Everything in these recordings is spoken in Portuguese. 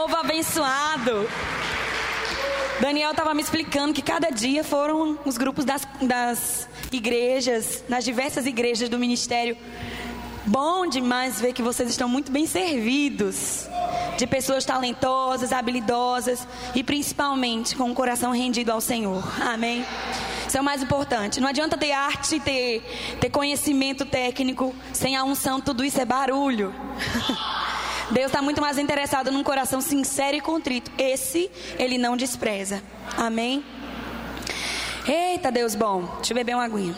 Povo abençoado. Daniel estava me explicando que cada dia foram os grupos das, das igrejas, nas diversas igrejas do ministério. Bom demais ver que vocês estão muito bem servidos. De pessoas talentosas, habilidosas e principalmente com o coração rendido ao Senhor. Amém? Isso é o mais importante. Não adianta ter arte, ter, ter conhecimento técnico, sem a unção, tudo isso é barulho. Deus está muito mais interessado num coração sincero e contrito. Esse ele não despreza. Amém? Eita, Deus bom. Deixa eu beber uma aguinha.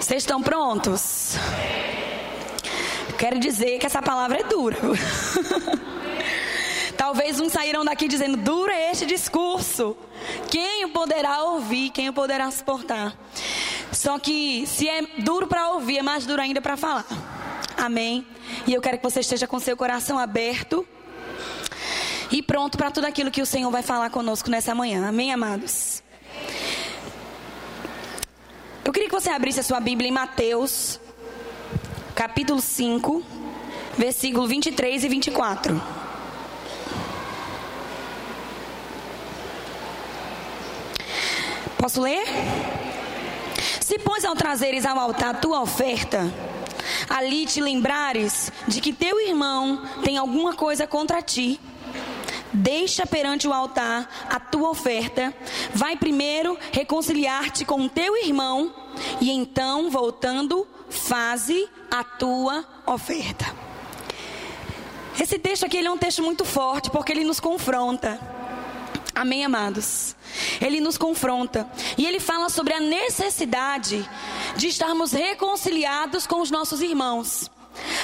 Vocês estão prontos? Quero dizer que essa palavra é dura. Talvez uns saíram daqui dizendo: duro é este discurso. Quem o poderá ouvir? Quem o poderá suportar? Só que se é duro para ouvir, é mais duro ainda para falar. Amém? E eu quero que você esteja com seu coração aberto e pronto para tudo aquilo que o Senhor vai falar conosco nessa manhã. Amém, amados? Eu queria que você abrisse a sua Bíblia em Mateus, capítulo 5, versículo 23 e 24. Posso ler? Se, pois, ao trazeres ao altar a tua oferta, ali te lembrares de que teu irmão tem alguma coisa contra ti, deixa perante o altar a tua oferta, vai primeiro reconciliar-te com teu irmão, e então, voltando, faze a tua oferta. Esse texto aqui é um texto muito forte, porque ele nos confronta. Amém, amados? Ele nos confronta e ele fala sobre a necessidade de estarmos reconciliados com os nossos irmãos.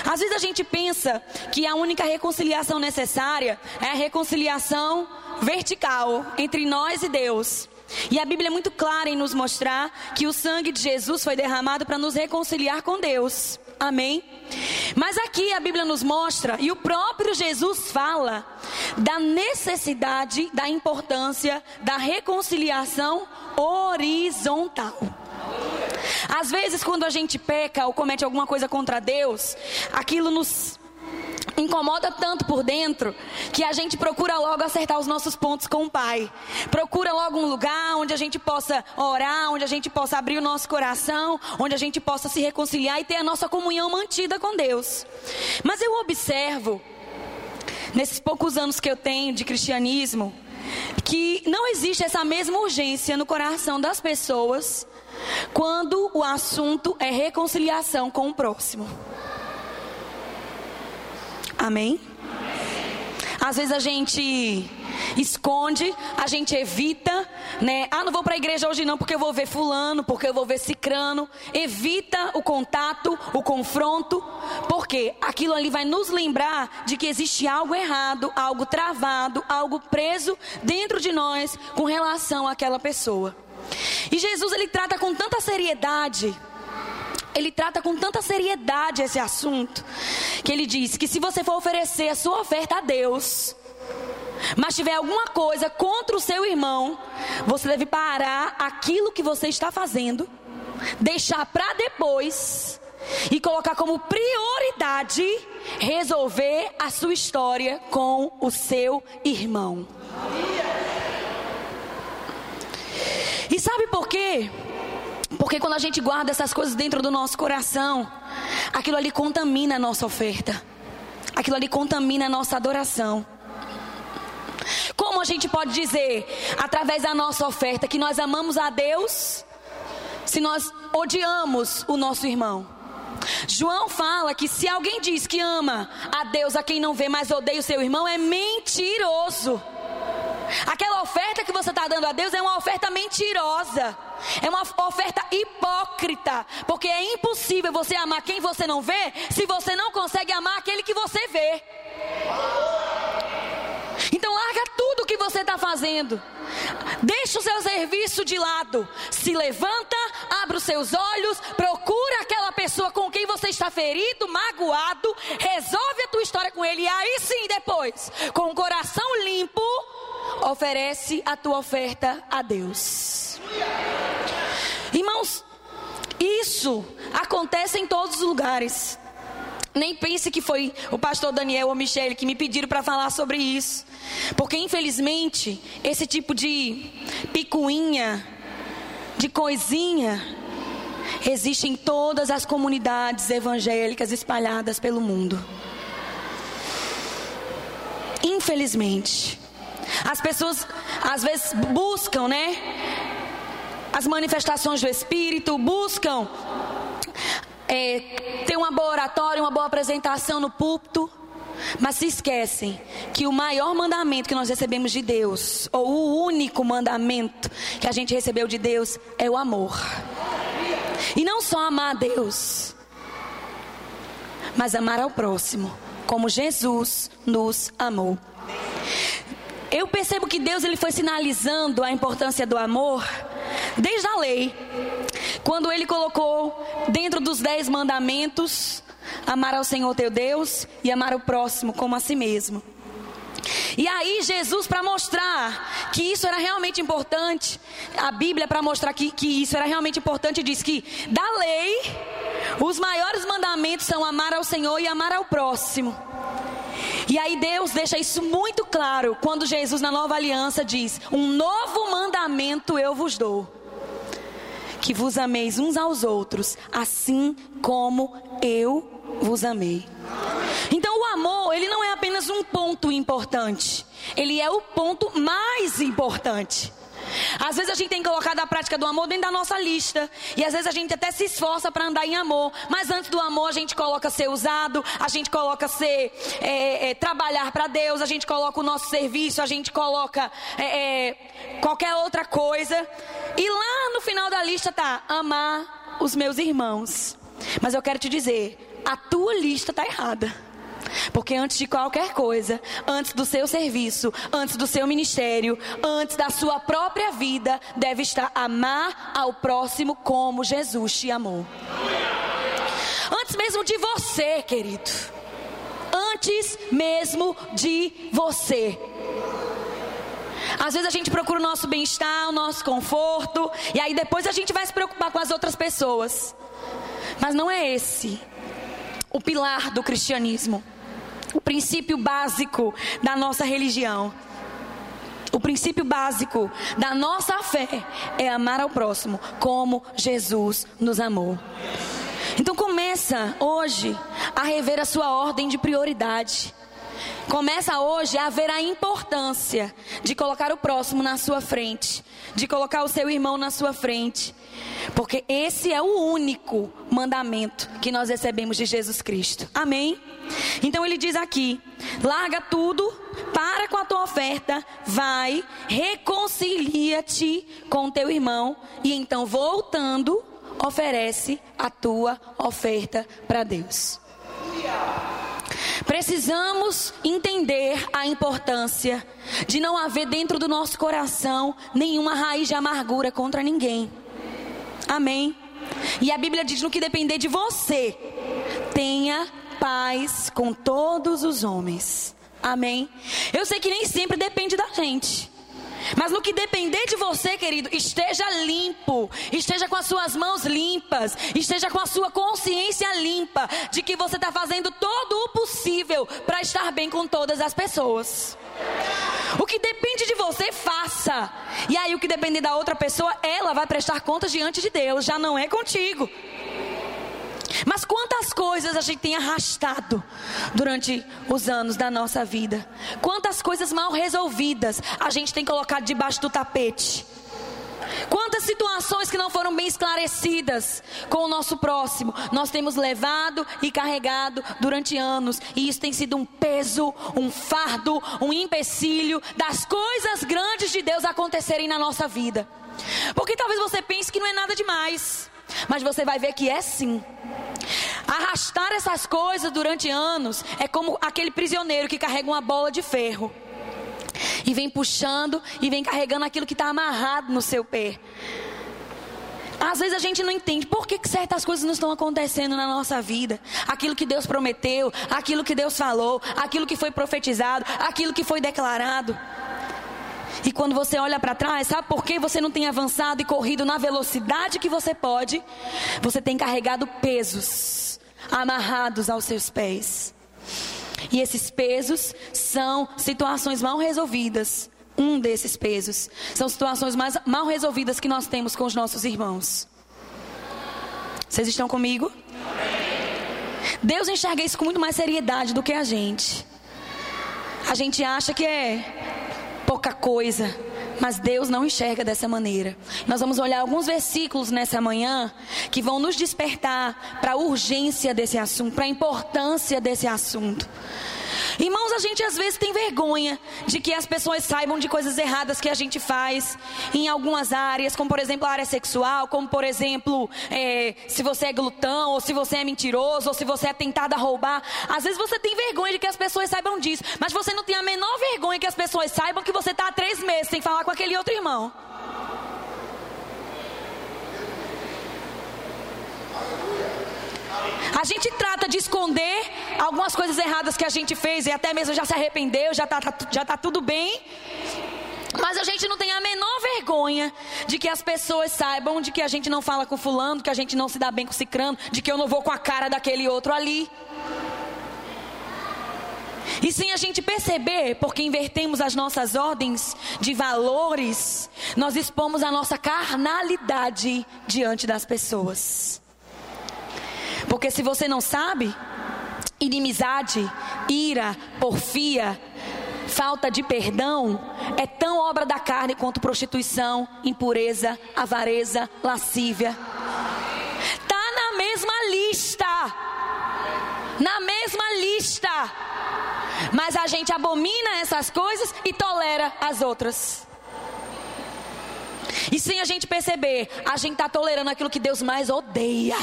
Às vezes a gente pensa que a única reconciliação necessária é a reconciliação vertical entre nós e Deus. E a Bíblia é muito clara em nos mostrar que o sangue de Jesus foi derramado para nos reconciliar com Deus. Amém? Mas aqui a Bíblia nos mostra, e o próprio Jesus fala, da necessidade, da importância da reconciliação horizontal. Às vezes, quando a gente peca ou comete alguma coisa contra Deus, aquilo nos incomoda tanto por dentro que a gente procura logo acertar os nossos pontos com o Pai. Procura logo um lugar onde a gente possa orar, onde a gente possa abrir o nosso coração, onde a gente possa se reconciliar e ter a nossa comunhão mantida com Deus. Mas eu observo, nesses poucos anos que eu tenho de cristianismo, que não existe essa mesma urgência no coração das pessoas quando o assunto é reconciliação com o próximo. Amém? Às vezes a gente esconde, a gente evita, né? Ah, não vou para a igreja hoje não porque eu vou ver fulano, porque eu vou ver cicrano. Evita o contato, o confronto, porque aquilo ali vai nos lembrar de que existe algo errado, algo travado, algo preso dentro de nós com relação àquela pessoa. E Jesus ele trata com tanta seriedade ele trata com tanta seriedade esse assunto, que ele diz que se você for oferecer a sua oferta a Deus, mas tiver alguma coisa contra o seu irmão, você deve parar aquilo que você está fazendo, deixar para depois e colocar como prioridade resolver a sua história com o seu irmão. E sabe por quê? Porque quando a gente guarda essas coisas dentro do nosso coração, aquilo ali contamina a nossa oferta. Aquilo ali contamina a nossa adoração. Como a gente pode dizer, através da nossa oferta, que nós amamos a Deus, se nós odiamos o nosso irmão? João fala que se alguém diz que ama a Deus a quem não vê, mas odeia o seu irmão, é mentiroso. Aquela oferta que você está dando a Deus é uma oferta mentirosa. É uma oferta hipócrita. Porque é impossível você amar quem você não vê se você não consegue amar aquele que você vê. Então larga tudo o que você está fazendo. Deixa o seu serviço de lado. Se levanta, abre os seus olhos, procura aquela pessoa com quem você está ferido, magoado, resolve a tua história com ele. E aí sim, depois, com o coração limpo, oferece a tua oferta a Deus. Irmãos, Isso acontece em todos os lugares. Nem pense que foi o pastor Daniel ou Michele que me pediram para falar sobre isso. Porque infelizmente, esse tipo de picuinha, de coisinha, existe em todas as comunidades evangélicas espalhadas pelo mundo. Infelizmente, as pessoas às vezes buscam, né? As manifestações do Espírito, buscam é, ter uma boa oratória, uma boa apresentação no púlpito, mas se esquecem que o maior mandamento que nós recebemos de Deus, ou o único mandamento que a gente recebeu de Deus, é o amor. E não só amar a Deus, mas amar ao próximo, como Jesus nos amou. Eu percebo que Deus ele foi sinalizando a importância do amor desde a lei. Quando ele colocou dentro dos dez mandamentos, amar ao Senhor teu Deus e amar o próximo como a si mesmo. E aí, Jesus, para mostrar que isso era realmente importante, a Bíblia, para mostrar que, que isso era realmente importante, diz que da lei, os maiores mandamentos são amar ao Senhor e amar ao próximo. E aí Deus deixa isso muito claro quando Jesus na nova aliança diz: "Um novo mandamento eu vos dou: que vos ameis uns aos outros, assim como eu vos amei." Então o amor, ele não é apenas um ponto importante, ele é o ponto mais importante. Às vezes a gente tem colocado a prática do amor dentro da nossa lista. E às vezes a gente até se esforça para andar em amor. Mas antes do amor a gente coloca ser usado, a gente coloca ser é, é, trabalhar para Deus, a gente coloca o nosso serviço, a gente coloca é, é, qualquer outra coisa. E lá no final da lista tá amar os meus irmãos. Mas eu quero te dizer, a tua lista tá errada. Porque antes de qualquer coisa, antes do seu serviço, antes do seu ministério, antes da sua própria vida, deve estar amar ao próximo como Jesus te amou. Antes mesmo de você, querido. Antes mesmo de você. Às vezes a gente procura o nosso bem-estar, o nosso conforto, e aí depois a gente vai se preocupar com as outras pessoas. Mas não é esse o pilar do cristianismo o princípio básico da nossa religião. O princípio básico da nossa fé é amar ao próximo como Jesus nos amou. Então começa hoje a rever a sua ordem de prioridade. Começa hoje a ver a importância de colocar o próximo na sua frente, de colocar o seu irmão na sua frente, porque esse é o único mandamento que nós recebemos de Jesus Cristo. Amém? Então ele diz aqui: larga tudo, para com a tua oferta, vai, reconcilia-te com teu irmão, e então voltando, oferece a tua oferta para Deus. Precisamos entender a importância de não haver dentro do nosso coração nenhuma raiz de amargura contra ninguém. Amém. E a Bíblia diz: no que depender de você, tenha paz com todos os homens. Amém. Eu sei que nem sempre depende da gente. Mas no que depender de você, querido, esteja limpo, esteja com as suas mãos limpas, esteja com a sua consciência limpa de que você está fazendo todo o possível para estar bem com todas as pessoas. O que depende de você, faça. E aí, o que depender da outra pessoa, ela vai prestar contas diante de Deus, já não é contigo. Mas quantas coisas a gente tem arrastado durante os anos da nossa vida? Quantas coisas mal resolvidas a gente tem colocado debaixo do tapete? Quantas situações que não foram bem esclarecidas com o nosso próximo, nós temos levado e carregado durante anos, e isso tem sido um peso, um fardo, um empecilho das coisas grandes de Deus acontecerem na nossa vida. Porque talvez você pense que não é nada demais. Mas você vai ver que é sim. Arrastar essas coisas durante anos é como aquele prisioneiro que carrega uma bola de ferro e vem puxando e vem carregando aquilo que está amarrado no seu pé. Às vezes a gente não entende por que, que certas coisas não estão acontecendo na nossa vida. Aquilo que Deus prometeu, aquilo que Deus falou, aquilo que foi profetizado, aquilo que foi declarado. E quando você olha para trás, sabe por que você não tem avançado e corrido na velocidade que você pode? Você tem carregado pesos amarrados aos seus pés. E esses pesos são situações mal resolvidas. Um desses pesos são situações mais mal resolvidas que nós temos com os nossos irmãos. Vocês estão comigo? Deus enxerga isso com muito mais seriedade do que a gente. A gente acha que é pouca coisa, mas Deus não enxerga dessa maneira. Nós vamos olhar alguns versículos nessa manhã que vão nos despertar para a urgência desse assunto, para a importância desse assunto. Irmãos, a gente às vezes tem vergonha de que as pessoas saibam de coisas erradas que a gente faz em algumas áreas, como por exemplo a área sexual, como por exemplo é, se você é glutão, ou se você é mentiroso, ou se você é tentado a roubar. Às vezes você tem vergonha de que as pessoas saibam disso, mas você não tem a menor vergonha que as pessoas saibam que você está há três meses sem falar com aquele outro irmão. A gente trata de esconder algumas coisas erradas que a gente fez e até mesmo já se arrependeu, já está já tá tudo bem. Mas a gente não tem a menor vergonha de que as pessoas saibam de que a gente não fala com fulano, que a gente não se dá bem com cicrano, de que eu não vou com a cara daquele outro ali. E sem a gente perceber, porque invertemos as nossas ordens de valores, nós expomos a nossa carnalidade diante das pessoas. Porque se você não sabe, inimizade, ira, porfia, falta de perdão é tão obra da carne quanto prostituição, impureza, avareza, lascívia. Tá na mesma lista. Na mesma lista. Mas a gente abomina essas coisas e tolera as outras. E sem a gente perceber, a gente está tolerando aquilo que Deus mais odeia.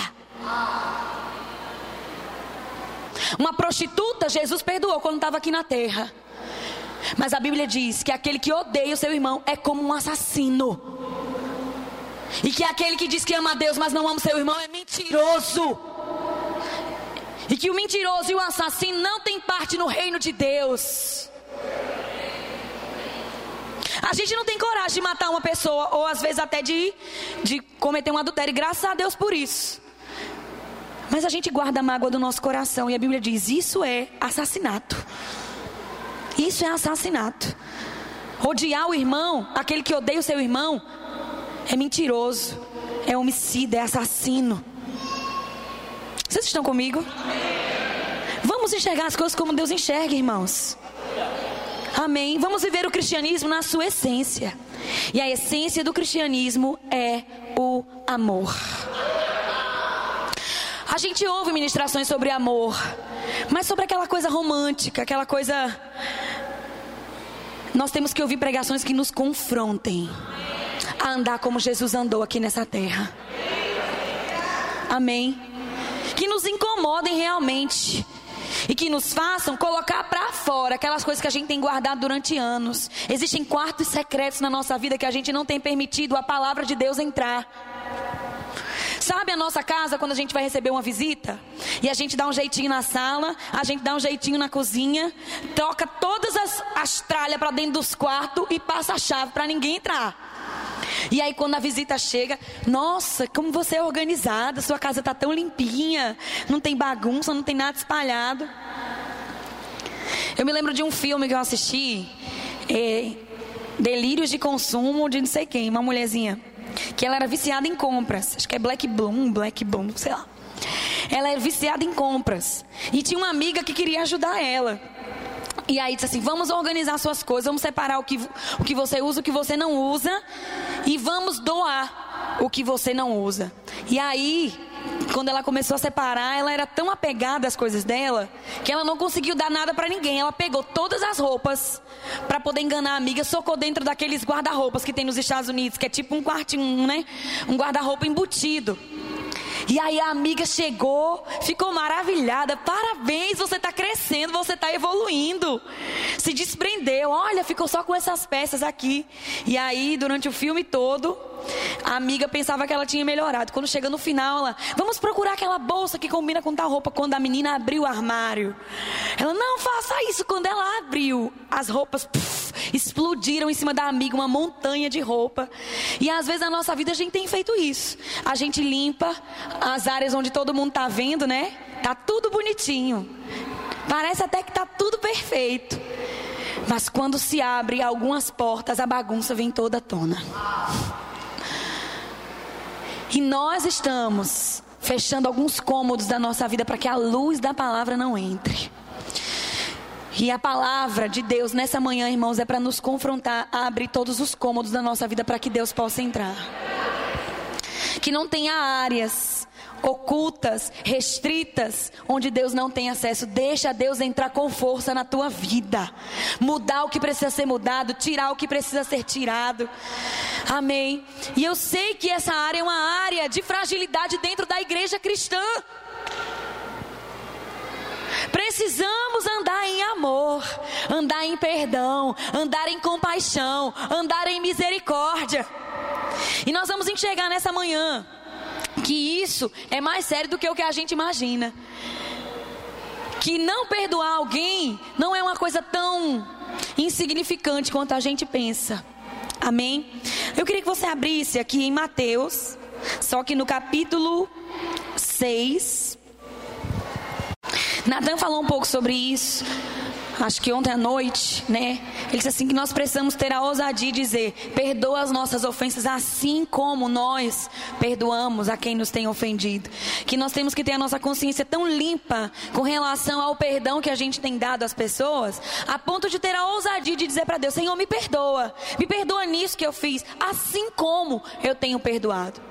Uma prostituta, Jesus perdoou quando estava aqui na terra. Mas a Bíblia diz que aquele que odeia o seu irmão é como um assassino. E que aquele que diz que ama a Deus, mas não ama o seu irmão, é mentiroso. E que o mentiroso e o assassino não têm parte no reino de Deus. A gente não tem coragem de matar uma pessoa, ou às vezes até de, de cometer um adultério, graças a Deus por isso. Mas a gente guarda a mágoa do nosso coração e a Bíblia diz: isso é assassinato. Isso é assassinato. Odiar o irmão, aquele que odeia o seu irmão, é mentiroso, é homicida, é assassino. Vocês estão comigo? Vamos enxergar as coisas como Deus enxerga, irmãos. Amém. Vamos viver o cristianismo na sua essência. E a essência do cristianismo é o amor. A gente ouve ministrações sobre amor, mas sobre aquela coisa romântica, aquela coisa. Nós temos que ouvir pregações que nos confrontem a andar como Jesus andou aqui nessa terra. Amém. Que nos incomodem realmente e que nos façam colocar para fora aquelas coisas que a gente tem guardado durante anos. Existem quartos secretos na nossa vida que a gente não tem permitido a palavra de Deus entrar. Sabe a nossa casa quando a gente vai receber uma visita? E a gente dá um jeitinho na sala, a gente dá um jeitinho na cozinha, troca todas as, as tralhas para dentro dos quartos e passa a chave para ninguém entrar. E aí quando a visita chega, nossa, como você é organizada, sua casa está tão limpinha, não tem bagunça, não tem nada espalhado. Eu me lembro de um filme que eu assisti, é, Delírios de Consumo de não sei quem, uma mulherzinha que ela era viciada em compras. Acho que é Black Bloom, Black Bloom, sei lá. Ela era viciada em compras. E tinha uma amiga que queria ajudar ela. E aí disse assim: vamos organizar suas coisas, vamos separar o que, o que você usa, o que você não usa, e vamos doar o que você não usa. E aí quando ela começou a separar, ela era tão apegada às coisas dela que ela não conseguiu dar nada para ninguém. Ela pegou todas as roupas para poder enganar a amiga, socou dentro daqueles guarda-roupas que tem nos Estados Unidos, que é tipo um quartinho, né? Um guarda-roupa embutido. E aí a amiga chegou, ficou maravilhada. Parabéns, você está crescendo, você está evoluindo. Se desprendeu, olha, ficou só com essas peças aqui. E aí, durante o filme todo, a amiga pensava que ela tinha melhorado. Quando chega no final, ela, vamos procurar aquela bolsa que combina com tal roupa. Quando a menina abriu o armário, ela, não faça isso. Quando ela abriu, as roupas, puff, explodiram em cima da amiga uma montanha de roupa. E às vezes na nossa vida a gente tem feito isso. A gente limpa as áreas onde todo mundo tá vendo, né? Tá tudo bonitinho. Parece até que tá tudo perfeito. Mas quando se abre algumas portas, a bagunça vem toda à tona. E nós estamos fechando alguns cômodos da nossa vida para que a luz da palavra não entre. E a palavra de Deus nessa manhã, irmãos, é para nos confrontar abrir todos os cômodos da nossa vida para que Deus possa entrar. Que não tenha áreas ocultas, restritas, onde Deus não tem acesso. Deixa Deus entrar com força na tua vida. Mudar o que precisa ser mudado, tirar o que precisa ser tirado. Amém. E eu sei que essa área é uma área de fragilidade dentro da igreja cristã. Precisamos andar em amor, andar em perdão, andar em compaixão, andar em misericórdia. E nós vamos enxergar nessa manhã que isso é mais sério do que o que a gente imagina. Que não perdoar alguém não é uma coisa tão insignificante quanto a gente pensa. Amém? Eu queria que você abrisse aqui em Mateus, só que no capítulo 6. Natan falou um pouco sobre isso acho que ontem à noite, né? Ele disse assim que nós precisamos ter a ousadia de dizer: perdoa as nossas ofensas assim como nós perdoamos a quem nos tem ofendido. Que nós temos que ter a nossa consciência tão limpa com relação ao perdão que a gente tem dado às pessoas, a ponto de ter a ousadia de dizer para Deus: Senhor, me perdoa. Me perdoa nisso que eu fiz, assim como eu tenho perdoado.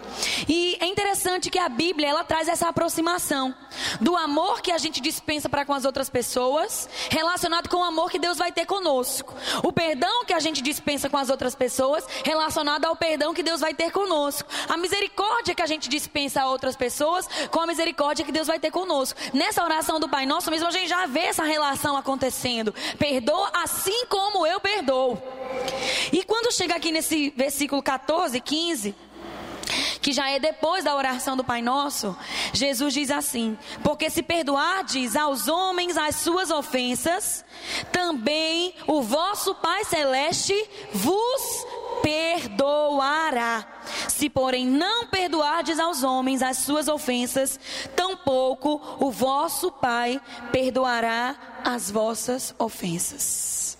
E é interessante que a Bíblia ela traz essa aproximação do amor que a gente dispensa para com as outras pessoas, relacionado com o amor que Deus vai ter conosco. O perdão que a gente dispensa com as outras pessoas, relacionado ao perdão que Deus vai ter conosco. A misericórdia que a gente dispensa a outras pessoas, com a misericórdia que Deus vai ter conosco. Nessa oração do Pai Nosso mesmo a gente já vê essa relação acontecendo. Perdoa assim como eu perdoo. E quando chega aqui nesse versículo 14, 15, que já é depois da oração do Pai Nosso, Jesus diz assim: Porque se perdoardes aos homens as suas ofensas, também o vosso Pai Celeste vos perdoará. Se, porém, não perdoardes aos homens as suas ofensas, tampouco o vosso Pai perdoará as vossas ofensas.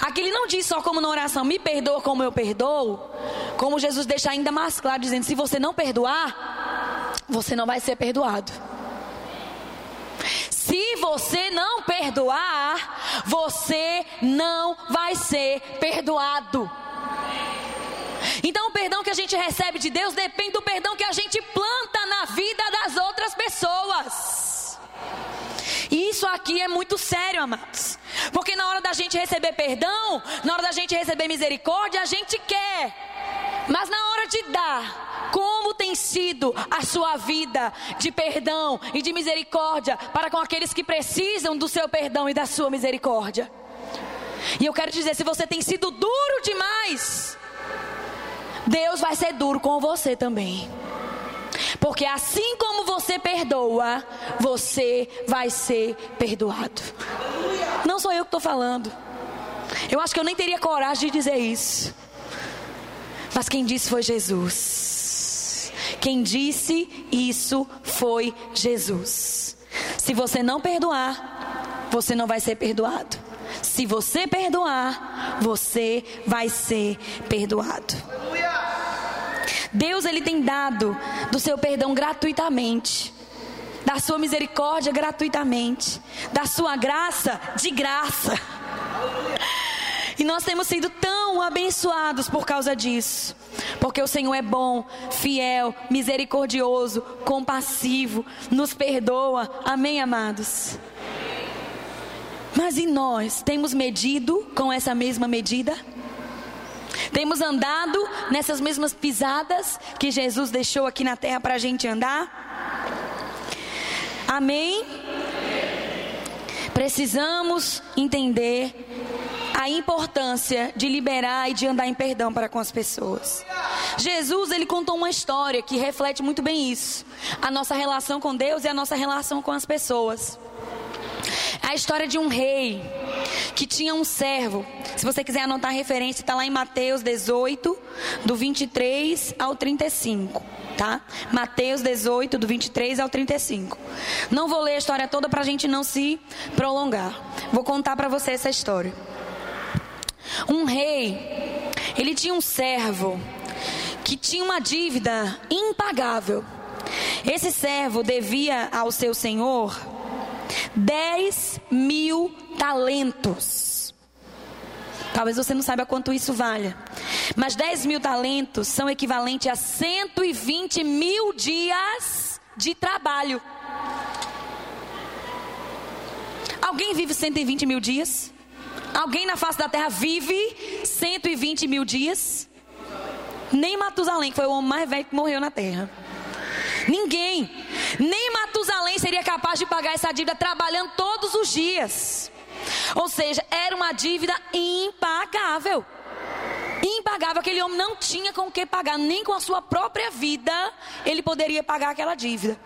Aqui ele não diz só como na oração, me perdoa como eu perdoo, como Jesus deixa ainda mais claro, dizendo: se você não perdoar, você não vai ser perdoado. Se você não perdoar, você não vai ser perdoado. Então, o perdão que a gente recebe de Deus depende do perdão que a gente planta na vida das outras pessoas. E isso aqui é muito sério, amados. Porque na hora da gente receber perdão, na hora da gente receber misericórdia, a gente quer. Mas na hora de dar, como tem sido a sua vida de perdão e de misericórdia para com aqueles que precisam do seu perdão e da sua misericórdia? E eu quero dizer, se você tem sido duro demais, Deus vai ser duro com você também. Porque assim como você perdoa, você vai ser perdoado. Não sou eu que estou falando. Eu acho que eu nem teria coragem de dizer isso. Mas quem disse foi Jesus. Quem disse isso foi Jesus. Se você não perdoar, você não vai ser perdoado. Se você perdoar, você vai ser perdoado. Deus ele tem dado do seu perdão gratuitamente, da sua misericórdia gratuitamente, da sua graça de graça. E nós temos sido tão abençoados por causa disso. Porque o Senhor é bom, fiel, misericordioso, compassivo, nos perdoa. Amém, amados? Mas e nós? Temos medido com essa mesma medida? Temos andado nessas mesmas pisadas que Jesus deixou aqui na terra para a gente andar? Amém? Precisamos entender a importância de liberar e de andar em perdão para com as pessoas. Jesus, ele contou uma história que reflete muito bem isso. A nossa relação com Deus e a nossa relação com as pessoas. A história de um rei que tinha um servo. Se você quiser anotar a referência, está lá em Mateus 18, do 23 ao 35. Tá? Mateus 18, do 23 ao 35. Não vou ler a história toda para a gente não se prolongar. Vou contar para você essa história. Um rei, ele tinha um servo que tinha uma dívida impagável. Esse servo devia ao seu senhor 10 mil talentos. Talvez você não saiba quanto isso vale. Mas 10 mil talentos são equivalentes a 120 mil dias de trabalho. Alguém vive 120 mil dias? Alguém na face da terra vive 120 mil dias? Nem Matusalém, que foi o homem mais velho que morreu na terra. Ninguém, nem Matusalém seria capaz de pagar essa dívida trabalhando todos os dias. Ou seja, era uma dívida impagável. Impagável, aquele homem não tinha com o que pagar, nem com a sua própria vida ele poderia pagar aquela dívida.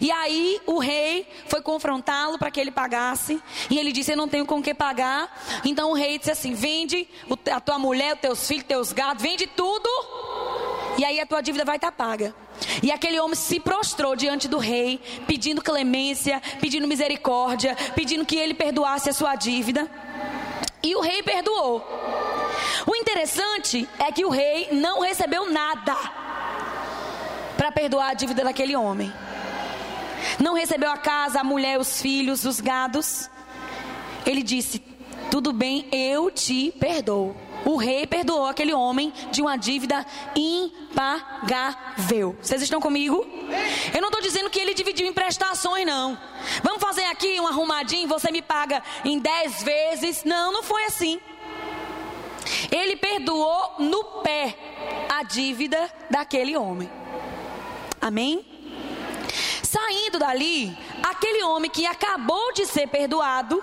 E aí o rei foi confrontá-lo para que ele pagasse, e ele disse: Eu não tenho com o que pagar. Então o rei disse assim: Vende a tua mulher, os teus filhos, teus gatos, vende tudo, e aí a tua dívida vai estar paga. E aquele homem se prostrou diante do rei, pedindo clemência, pedindo misericórdia, pedindo que ele perdoasse a sua dívida. E o rei perdoou. O interessante é que o rei não recebeu nada para perdoar a dívida daquele homem. Não recebeu a casa, a mulher, os filhos, os gados. Ele disse: Tudo bem, eu te perdoo. O rei perdoou aquele homem de uma dívida impagável. Vocês estão comigo? Eu não estou dizendo que ele dividiu em prestações, não. Vamos fazer aqui um arrumadinho, você me paga em dez vezes. Não, não foi assim. Ele perdoou no pé a dívida daquele homem. Amém? Saindo dali, aquele homem que acabou de ser perdoado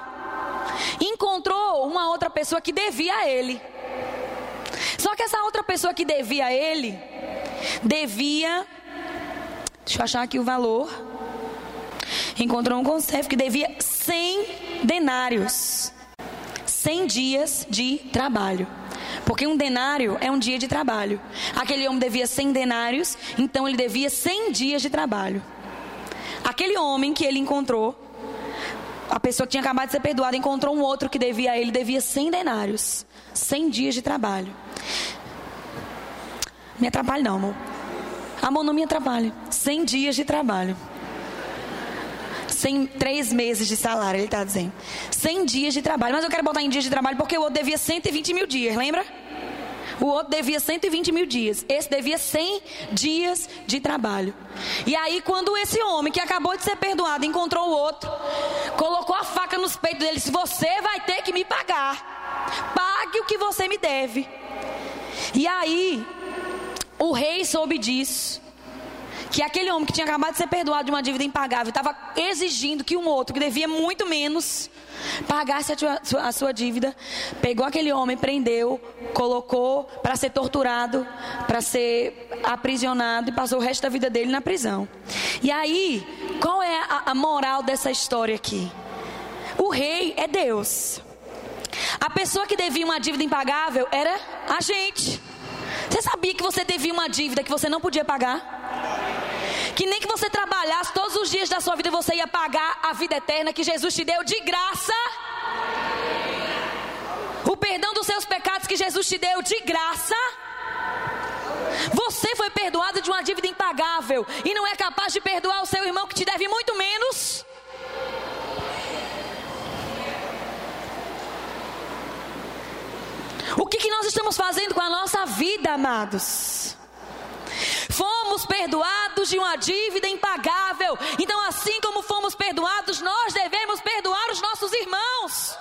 encontrou uma outra pessoa que devia a ele. Só que essa outra pessoa que devia a ele, devia. Deixa eu achar aqui o valor. Encontrou um conservo que devia 100 denários. 100 dias de trabalho. Porque um denário é um dia de trabalho. Aquele homem devia 100 denários, então ele devia 100 dias de trabalho. Aquele homem que ele encontrou, a pessoa que tinha acabado de ser perdoada, encontrou um outro que devia a ele, devia 100 denários. 100 dias de trabalho. Me atrapalhe não, amor. Amor, não me atrapalhe. 100 dias de trabalho. 100, três meses de salário, ele está dizendo. 100 dias de trabalho. Mas eu quero botar em dias de trabalho porque o outro devia 120 mil dias, lembra? O outro devia 120 mil dias. Esse devia 100 dias de trabalho. E aí, quando esse homem que acabou de ser perdoado encontrou o outro, colocou a faca nos peitos dele, disse: Você vai ter que me pagar. Pague o que você me deve. E aí, o rei soube disso. Que aquele homem que tinha acabado de ser perdoado de uma dívida impagável estava exigindo que um outro que devia muito menos pagasse a, tua, a sua dívida. Pegou aquele homem, prendeu, colocou para ser torturado, para ser aprisionado e passou o resto da vida dele na prisão. E aí, qual é a, a moral dessa história aqui? O rei é Deus. A pessoa que devia uma dívida impagável era a gente. Você sabia que você devia uma dívida que você não podia pagar? Que nem que você trabalhasse todos os dias da sua vida você ia pagar a vida eterna que Jesus te deu de graça. O perdão dos seus pecados que Jesus te deu de graça. Você foi perdoado de uma dívida impagável e não é capaz de perdoar o seu irmão que te deve muito menos. O que, que nós estamos fazendo com a nossa vida, amados? Fomos perdoados de uma dívida impagável. Então, assim como fomos perdoados, nós devemos perdoar os nossos irmãos.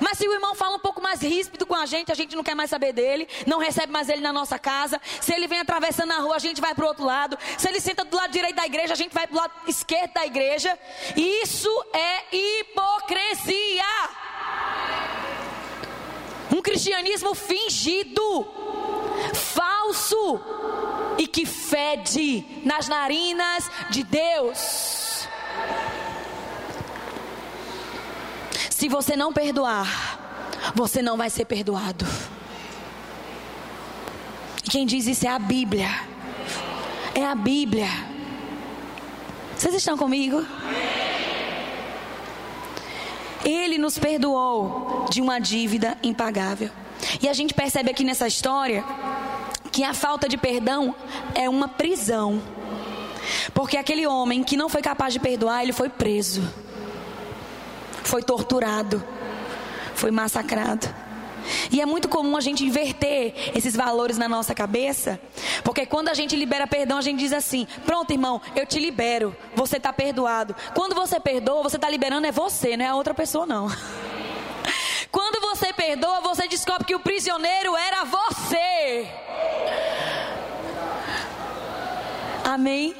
Mas se o irmão fala um pouco mais ríspido com a gente, a gente não quer mais saber dele, não recebe mais ele na nossa casa. Se ele vem atravessando a rua, a gente vai para o outro lado. Se ele senta do lado direito da igreja, a gente vai para o lado esquerdo da igreja. Isso é hipocrisia um cristianismo fingido, falso e que fede nas narinas de Deus. Se você não perdoar, você não vai ser perdoado. Quem diz isso é a Bíblia. É a Bíblia. Vocês estão comigo? Ele nos perdoou de uma dívida impagável. E a gente percebe aqui nessa história que a falta de perdão é uma prisão. Porque aquele homem que não foi capaz de perdoar, ele foi preso. Foi torturado. Foi massacrado. E é muito comum a gente inverter esses valores na nossa cabeça, porque quando a gente libera perdão, a gente diz assim: pronto, irmão, eu te libero, você está perdoado. Quando você perdoa, você está liberando é você, não é a outra pessoa, não. Quando você perdoa, você descobre que o prisioneiro era você. Amém?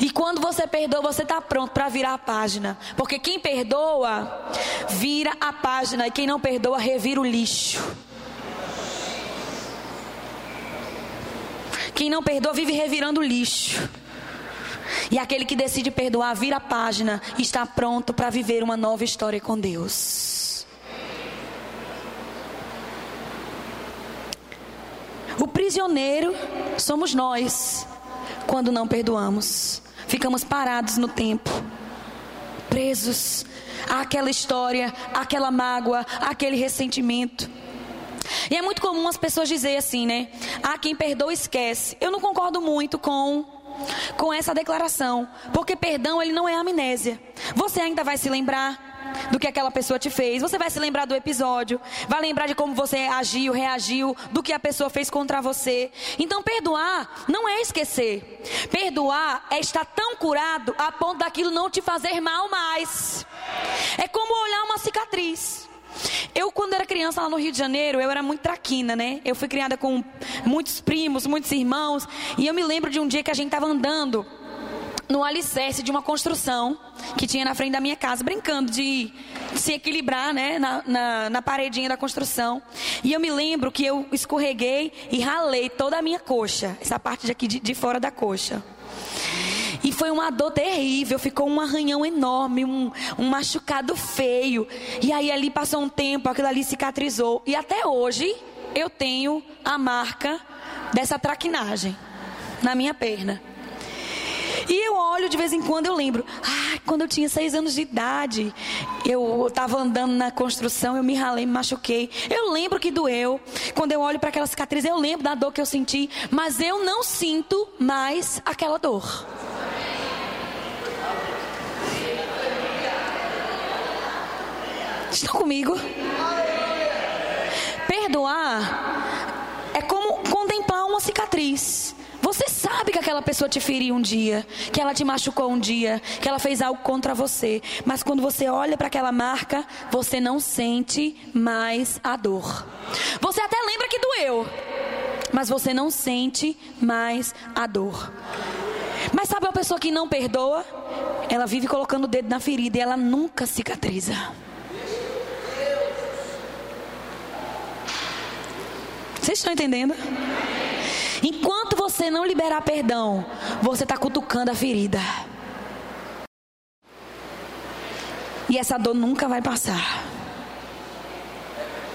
E quando você perdoa, você está pronto para virar a página. Porque quem perdoa, vira a página. E quem não perdoa, revira o lixo. Quem não perdoa, vive revirando o lixo. E aquele que decide perdoar, vira a página e está pronto para viver uma nova história com Deus. O prisioneiro somos nós quando não perdoamos. Ficamos parados no tempo, presos àquela história, àquela mágoa, àquele ressentimento. E é muito comum as pessoas dizerem assim, né? Ah, quem perdoa esquece. Eu não concordo muito com com essa declaração, porque perdão ele não é amnésia. Você ainda vai se lembrar, do que aquela pessoa te fez. Você vai se lembrar do episódio, vai lembrar de como você agiu, reagiu, do que a pessoa fez contra você. Então, perdoar não é esquecer. Perdoar é estar tão curado a ponto daquilo não te fazer mal mais. É como olhar uma cicatriz. Eu, quando era criança lá no Rio de Janeiro, eu era muito traquina, né? Eu fui criada com muitos primos, muitos irmãos. E eu me lembro de um dia que a gente estava andando no alicerce de uma construção que tinha na frente da minha casa, brincando de se equilibrar né, na, na, na, paredinha da construção. E eu me lembro que eu escorreguei e ralei toda a minha coxa, essa parte de aqui de, de fora da coxa. E foi uma dor terrível, ficou um arranhão enorme, um, um machucado feio. E aí ali passou um tempo, aquilo ali cicatrizou. E até hoje eu tenho a marca dessa traquinagem na minha perna. E eu olho de vez em quando, eu lembro. Ah, quando eu tinha seis anos de idade, eu estava andando na construção, eu me ralei, me machuquei. Eu lembro que doeu. Quando eu olho para aquela cicatriz, eu lembro da dor que eu senti, mas eu não sinto mais aquela dor. Estão comigo? Perdoar é como contemplar uma cicatriz. Você sabe que aquela pessoa te feriu um dia, que ela te machucou um dia, que ela fez algo contra você, mas quando você olha para aquela marca, você não sente mais a dor. Você até lembra que doeu, mas você não sente mais a dor. Mas sabe uma pessoa que não perdoa? Ela vive colocando o dedo na ferida e ela nunca cicatriza. Vocês estão entendendo? Enquanto você não liberar perdão, você está cutucando a ferida. E essa dor nunca vai passar.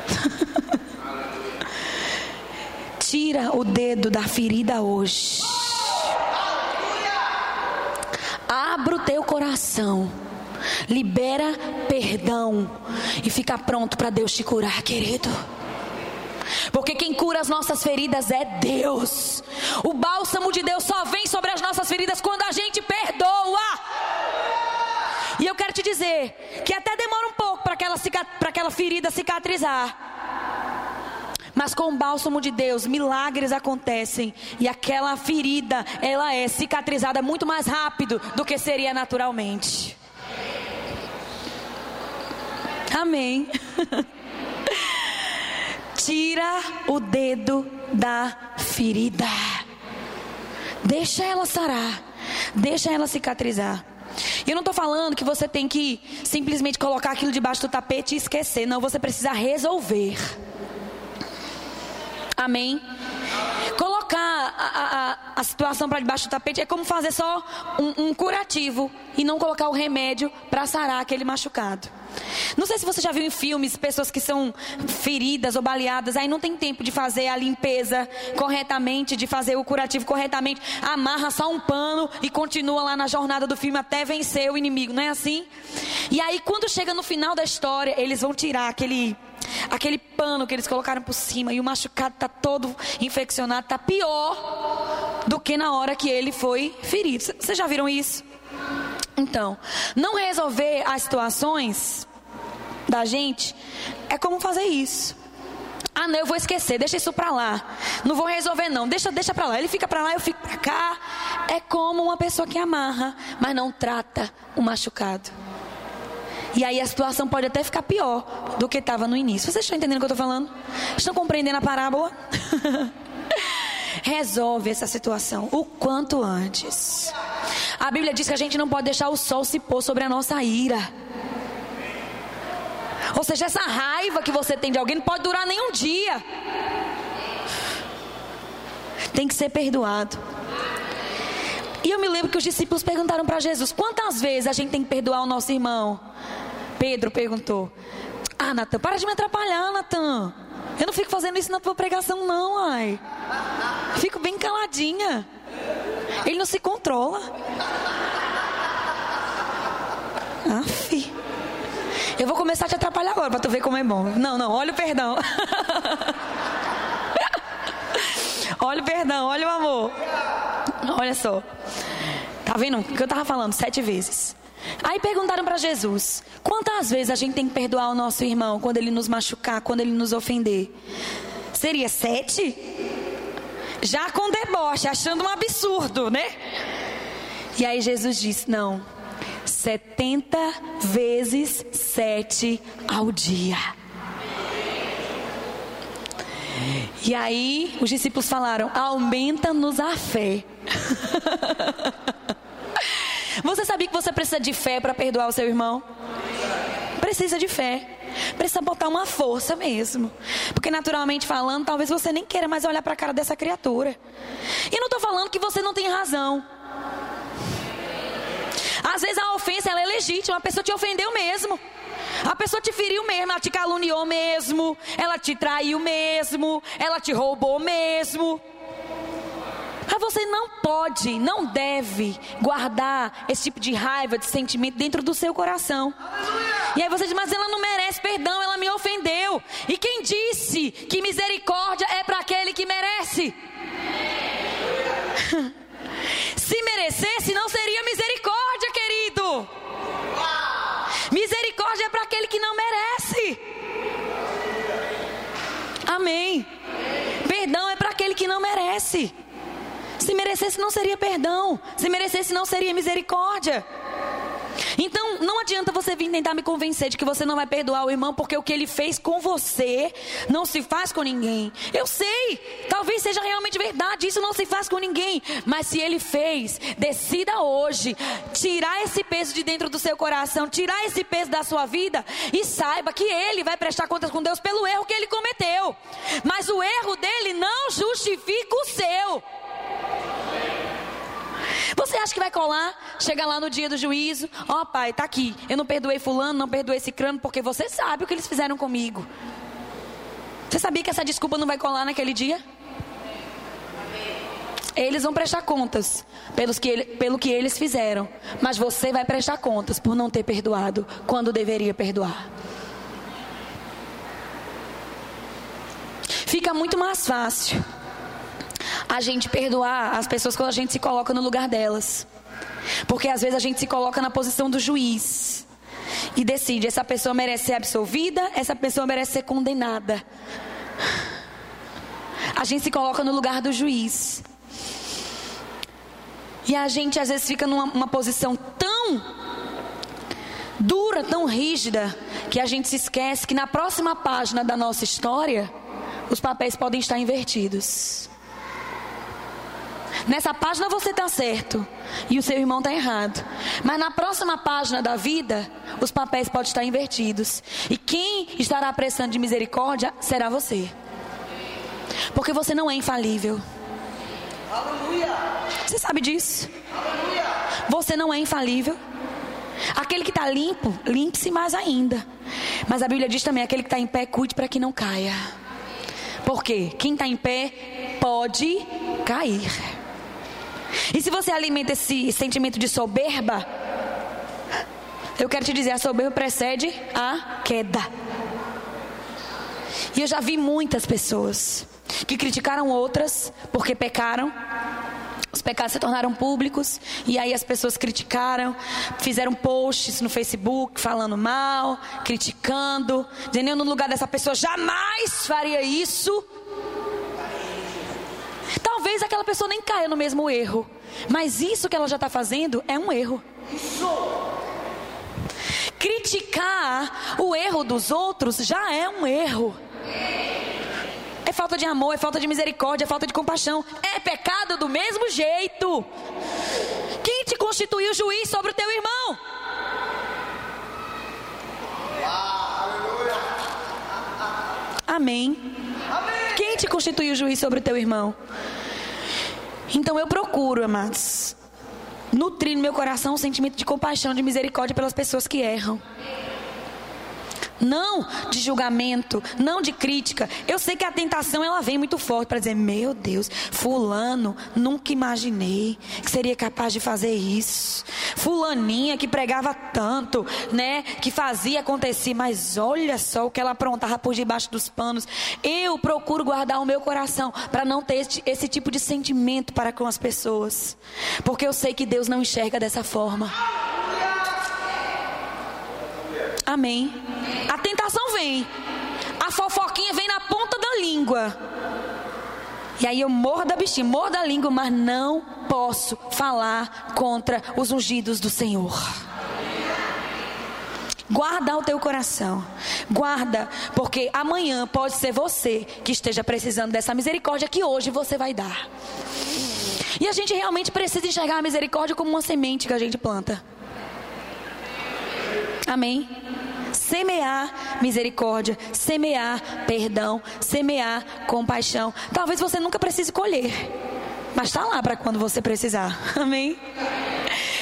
Tira o dedo da ferida hoje. Abra o teu coração. Libera perdão. E fica pronto para Deus te curar, querido. Porque quem cura as nossas feridas é Deus. O bálsamo de Deus só vem sobre as nossas feridas quando a gente perdoa. E eu quero te dizer que até demora um pouco para aquela, aquela ferida cicatrizar. Mas com o bálsamo de Deus, milagres acontecem e aquela ferida, ela é cicatrizada muito mais rápido do que seria naturalmente. Amém. Tira o dedo da ferida. Deixa ela sarar. Deixa ela cicatrizar. Eu não estou falando que você tem que simplesmente colocar aquilo debaixo do tapete e esquecer. Não, você precisa resolver. Amém? Colocar a, a, a situação para debaixo do tapete é como fazer só um, um curativo e não colocar o remédio para sarar aquele machucado. Não sei se você já viu em filmes pessoas que são feridas ou baleadas, aí não tem tempo de fazer a limpeza corretamente, de fazer o curativo corretamente, amarra só um pano e continua lá na jornada do filme até vencer o inimigo, não é assim? E aí quando chega no final da história, eles vão tirar aquele aquele pano que eles colocaram por cima e o machucado tá todo infeccionado, tá pior do que na hora que ele foi ferido. Vocês já viram isso? Então, não resolver as situações da gente é como fazer isso. Ah, não, eu vou esquecer, deixa isso pra lá. Não vou resolver, não. Deixa, deixa pra lá. Ele fica pra lá, eu fico pra cá. É como uma pessoa que amarra, mas não trata o machucado. E aí a situação pode até ficar pior do que estava no início. Vocês estão entendendo o que eu estou falando? Estão compreendendo a parábola? Resolve essa situação o quanto antes. A Bíblia diz que a gente não pode deixar o sol se pôr sobre a nossa ira. Ou seja, essa raiva que você tem de alguém não pode durar nem um dia. Tem que ser perdoado. E eu me lembro que os discípulos perguntaram para Jesus: quantas vezes a gente tem que perdoar o nosso irmão? Pedro perguntou: Ah, Natan, para de me atrapalhar, Natan. Eu não fico fazendo isso na tua pregação, não, ai. Fico bem caladinha. Ele não se controla. Aff. Eu vou começar a te atrapalhar agora para tu ver como é bom. Não, não, olha o perdão. olha o perdão, olha o amor. Olha só. Tá vendo o que eu tava falando? Sete vezes. Aí perguntaram para Jesus: quantas vezes a gente tem que perdoar o nosso irmão quando ele nos machucar, quando ele nos ofender? Seria sete? Já com deboche, achando um absurdo, né? E aí Jesus disse: não, setenta vezes sete ao dia. E aí os discípulos falaram: aumenta-nos a fé. Você sabia que você precisa de fé para perdoar o seu irmão? Precisa de fé. Precisa botar uma força mesmo. Porque naturalmente falando, talvez você nem queira mais olhar para a cara dessa criatura. E não estou falando que você não tem razão. Às vezes a ofensa é legítima, a pessoa te ofendeu mesmo. A pessoa te feriu mesmo, ela te caluniou mesmo, ela te traiu mesmo, ela te roubou mesmo. Mas você não pode, não deve guardar esse tipo de raiva, de sentimento dentro do seu coração. E aí você diz, mas ela não merece perdão, ela me ofendeu. E quem disse que misericórdia é para aquele que merece? Se merecesse, não seria misericórdia, querido. Misericórdia é para aquele que não merece. Amém. Perdão é para aquele que não merece. Se merecesse, não seria perdão. Se merecesse, não seria misericórdia. Então, não adianta você vir tentar me convencer de que você não vai perdoar o irmão, porque o que ele fez com você não se faz com ninguém. Eu sei, talvez seja realmente verdade, isso não se faz com ninguém. Mas se ele fez, decida hoje tirar esse peso de dentro do seu coração, tirar esse peso da sua vida e saiba que ele vai prestar contas com Deus pelo erro que ele cometeu. Mas o erro dele não justifica o seu. Você acha que vai colar? Chegar lá no dia do juízo, ó oh, pai, tá aqui. Eu não perdoei fulano, não perdoei esse crânio, porque você sabe o que eles fizeram comigo. Você sabia que essa desculpa não vai colar naquele dia? Eles vão prestar contas pelos que ele, pelo que eles fizeram. Mas você vai prestar contas por não ter perdoado quando deveria perdoar. Fica muito mais fácil a gente perdoar as pessoas quando a gente se coloca no lugar delas. Porque às vezes a gente se coloca na posição do juiz e decide: essa pessoa merece ser absolvida, essa pessoa merece ser condenada. A gente se coloca no lugar do juiz. E a gente às vezes fica numa posição tão dura, tão rígida, que a gente se esquece que na próxima página da nossa história, os papéis podem estar invertidos. Nessa página você está certo e o seu irmão está errado. Mas na próxima página da vida, os papéis podem estar invertidos. E quem estará prestando de misericórdia será você. Porque você não é infalível. Você sabe disso? Você não é infalível. Aquele que está limpo, limpe-se mais ainda. Mas a Bíblia diz também: aquele que está em pé, cuide para que não caia. Por quê? Quem está em pé pode cair. E se você alimenta esse sentimento de soberba, eu quero te dizer: a soberba precede a queda. E eu já vi muitas pessoas que criticaram outras porque pecaram. Os pecados se tornaram públicos e aí as pessoas criticaram, fizeram posts no Facebook falando mal, criticando, dizendo eu no lugar dessa pessoa jamais faria isso. Talvez aquela pessoa nem caia no mesmo erro, mas isso que ela já está fazendo é um erro. Criticar o erro dos outros já é um erro. É falta de amor, é falta de misericórdia, é falta de compaixão. É pecado do mesmo jeito. Quem te constituiu juiz sobre o teu irmão? Amém. Quem te constituiu juiz sobre o teu irmão? Então eu procuro, amados, nutrir no meu coração um sentimento de compaixão, de misericórdia pelas pessoas que erram não de julgamento, não de crítica. Eu sei que a tentação ela vem muito forte para dizer: "Meu Deus, fulano, nunca imaginei que seria capaz de fazer isso. Fulaninha que pregava tanto, né, que fazia acontecer, mas olha só o que ela aprontava por debaixo dos panos. Eu procuro guardar o meu coração para não ter esse, esse tipo de sentimento para com as pessoas, porque eu sei que Deus não enxerga dessa forma. Amém. A tentação vem. A fofoquinha vem na ponta da língua. E aí eu morro da bichinha, morro da língua, mas não posso falar contra os ungidos do Senhor. Guarda o teu coração. Guarda, porque amanhã pode ser você que esteja precisando dessa misericórdia que hoje você vai dar. E a gente realmente precisa enxergar a misericórdia como uma semente que a gente planta. Amém? Semear misericórdia, semear perdão, semear compaixão. Talvez você nunca precise colher, mas está lá para quando você precisar. Amém?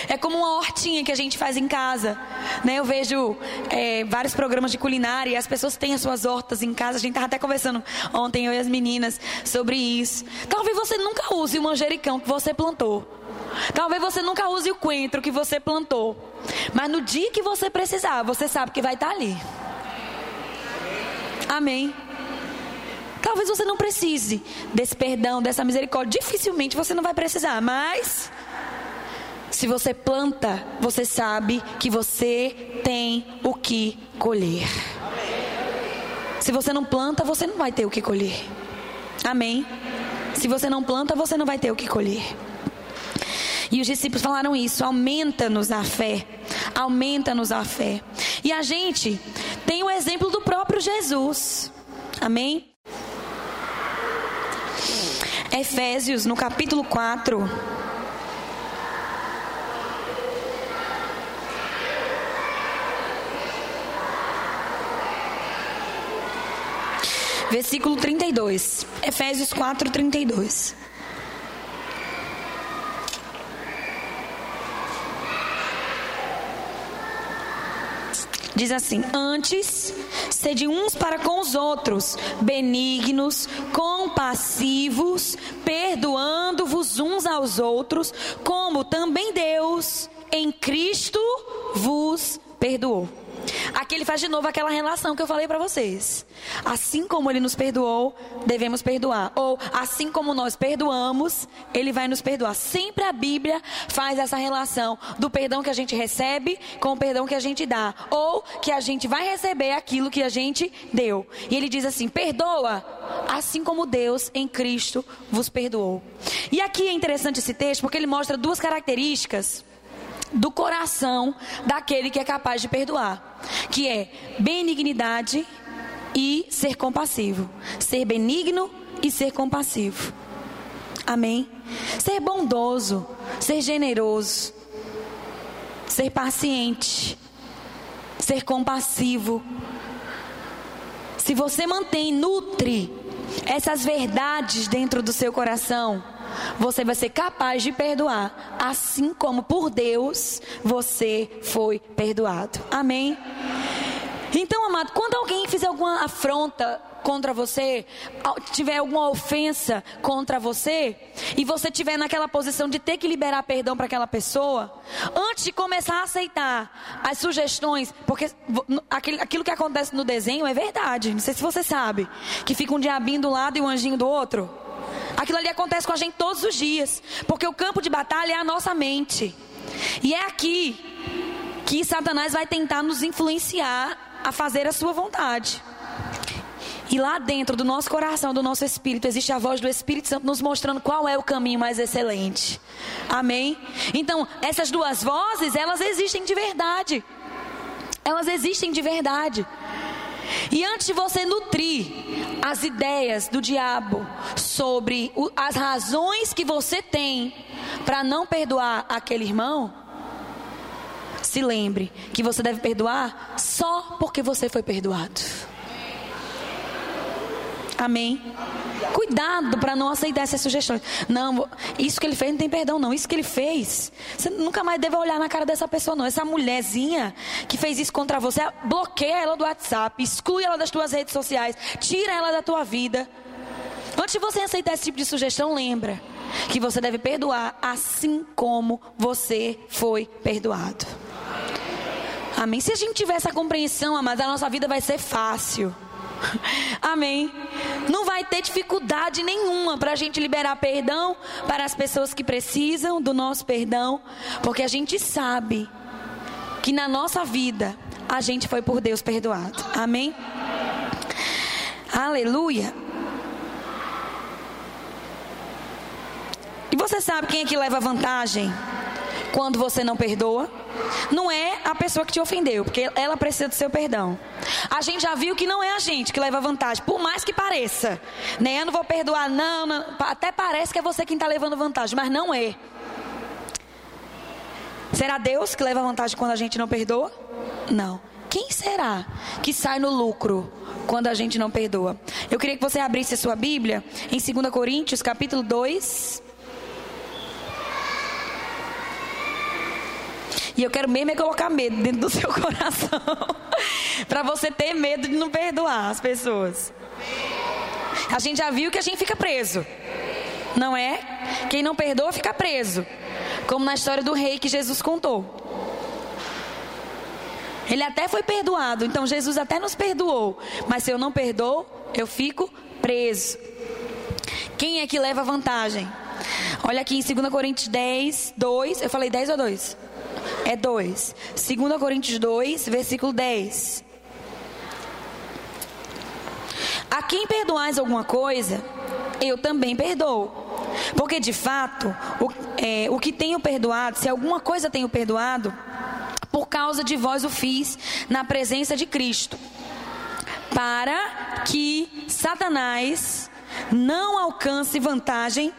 É como uma hortinha que a gente faz em casa. Né? Eu vejo é, vários programas de culinária e as pessoas têm as suas hortas em casa. A gente estava até conversando ontem, eu e as meninas, sobre isso. Talvez você nunca use o manjericão que você plantou. Talvez você nunca use o coentro que você plantou. Mas no dia que você precisar, você sabe que vai estar ali. Amém. Talvez você não precise desse perdão, dessa misericórdia. Dificilmente você não vai precisar, mas se você planta, você sabe que você tem o que colher. Se você não planta, você não vai ter o que colher. Amém. Se você não planta, você não vai ter o que colher. E os discípulos falaram isso: aumenta-nos a fé, aumenta-nos a fé. E a gente tem o exemplo do próprio Jesus. Amém? Efésios, no capítulo 4. Versículo 32. Efésios 4, 32. Diz assim: Antes, sede uns para com os outros, benignos, compassivos, perdoando-vos uns aos outros, como também Deus em Cristo vos perdoou. Aqui ele faz de novo aquela relação que eu falei para vocês. Assim como ele nos perdoou, devemos perdoar. Ou assim como nós perdoamos, ele vai nos perdoar. Sempre a Bíblia faz essa relação do perdão que a gente recebe com o perdão que a gente dá. Ou que a gente vai receber aquilo que a gente deu. E ele diz assim: perdoa, assim como Deus em Cristo vos perdoou. E aqui é interessante esse texto porque ele mostra duas características do coração daquele que é capaz de perdoar, que é benignidade e ser compassivo. Ser benigno e ser compassivo. Amém? Ser bondoso, ser generoso, ser paciente, ser compassivo. Se você mantém, nutre essas verdades dentro do seu coração, você vai ser capaz de perdoar, assim como por Deus você foi perdoado. Amém? Então, amado, quando alguém fizer alguma afronta contra você, tiver alguma ofensa contra você, e você estiver naquela posição de ter que liberar perdão para aquela pessoa, antes de começar a aceitar as sugestões, porque aquilo que acontece no desenho é verdade, não sei se você sabe, que fica um diabinho do lado e um anjinho do outro. Aquilo ali acontece com a gente todos os dias, porque o campo de batalha é a nossa mente. E é aqui que Satanás vai tentar nos influenciar a fazer a sua vontade. E lá dentro do nosso coração, do nosso espírito, existe a voz do Espírito Santo nos mostrando qual é o caminho mais excelente. Amém? Então, essas duas vozes, elas existem de verdade. Elas existem de verdade. E antes de você nutrir as ideias do diabo sobre as razões que você tem para não perdoar aquele irmão, se lembre que você deve perdoar só porque você foi perdoado. Amém. Cuidado para não aceitar essas sugestões. Não, isso que ele fez não tem perdão, não. Isso que ele fez, você nunca mais deve olhar na cara dessa pessoa, não. Essa mulherzinha que fez isso contra você, bloqueia ela do WhatsApp, exclui ela das tuas redes sociais, tira ela da tua vida. Antes de você aceitar esse tipo de sugestão, lembra que você deve perdoar assim como você foi perdoado. Amém. Se a gente tiver essa compreensão, amados, a nossa vida vai ser fácil. Amém. Não vai ter dificuldade nenhuma para a gente liberar perdão para as pessoas que precisam do nosso perdão, porque a gente sabe que na nossa vida a gente foi por Deus perdoado. Amém. Aleluia. E você sabe quem é que leva vantagem quando você não perdoa? não é a pessoa que te ofendeu, porque ela precisa do seu perdão. A gente já viu que não é a gente que leva vantagem, por mais que pareça. Né? Eu não vou perdoar, não, não. Até parece que é você quem está levando vantagem, mas não é. Será Deus que leva vantagem quando a gente não perdoa? Não. Quem será que sai no lucro quando a gente não perdoa? Eu queria que você abrisse a sua Bíblia em 2 Coríntios, capítulo 2, E eu quero mesmo é colocar medo dentro do seu coração. para você ter medo de não perdoar as pessoas. A gente já viu que a gente fica preso. Não é? Quem não perdoa fica preso. Como na história do rei que Jesus contou. Ele até foi perdoado, então Jesus até nos perdoou. Mas se eu não perdoo, eu fico preso. Quem é que leva vantagem? Olha aqui em 2 Coríntios 10, 2. Eu falei 10 ou 2? É 2. 2 Coríntios 2, versículo 10. A quem perdoais alguma coisa, eu também perdoo. Porque de fato, o, é, o que tenho perdoado, se alguma coisa tenho perdoado, por causa de vós o fiz na presença de Cristo, para que Satanás não alcance vantagem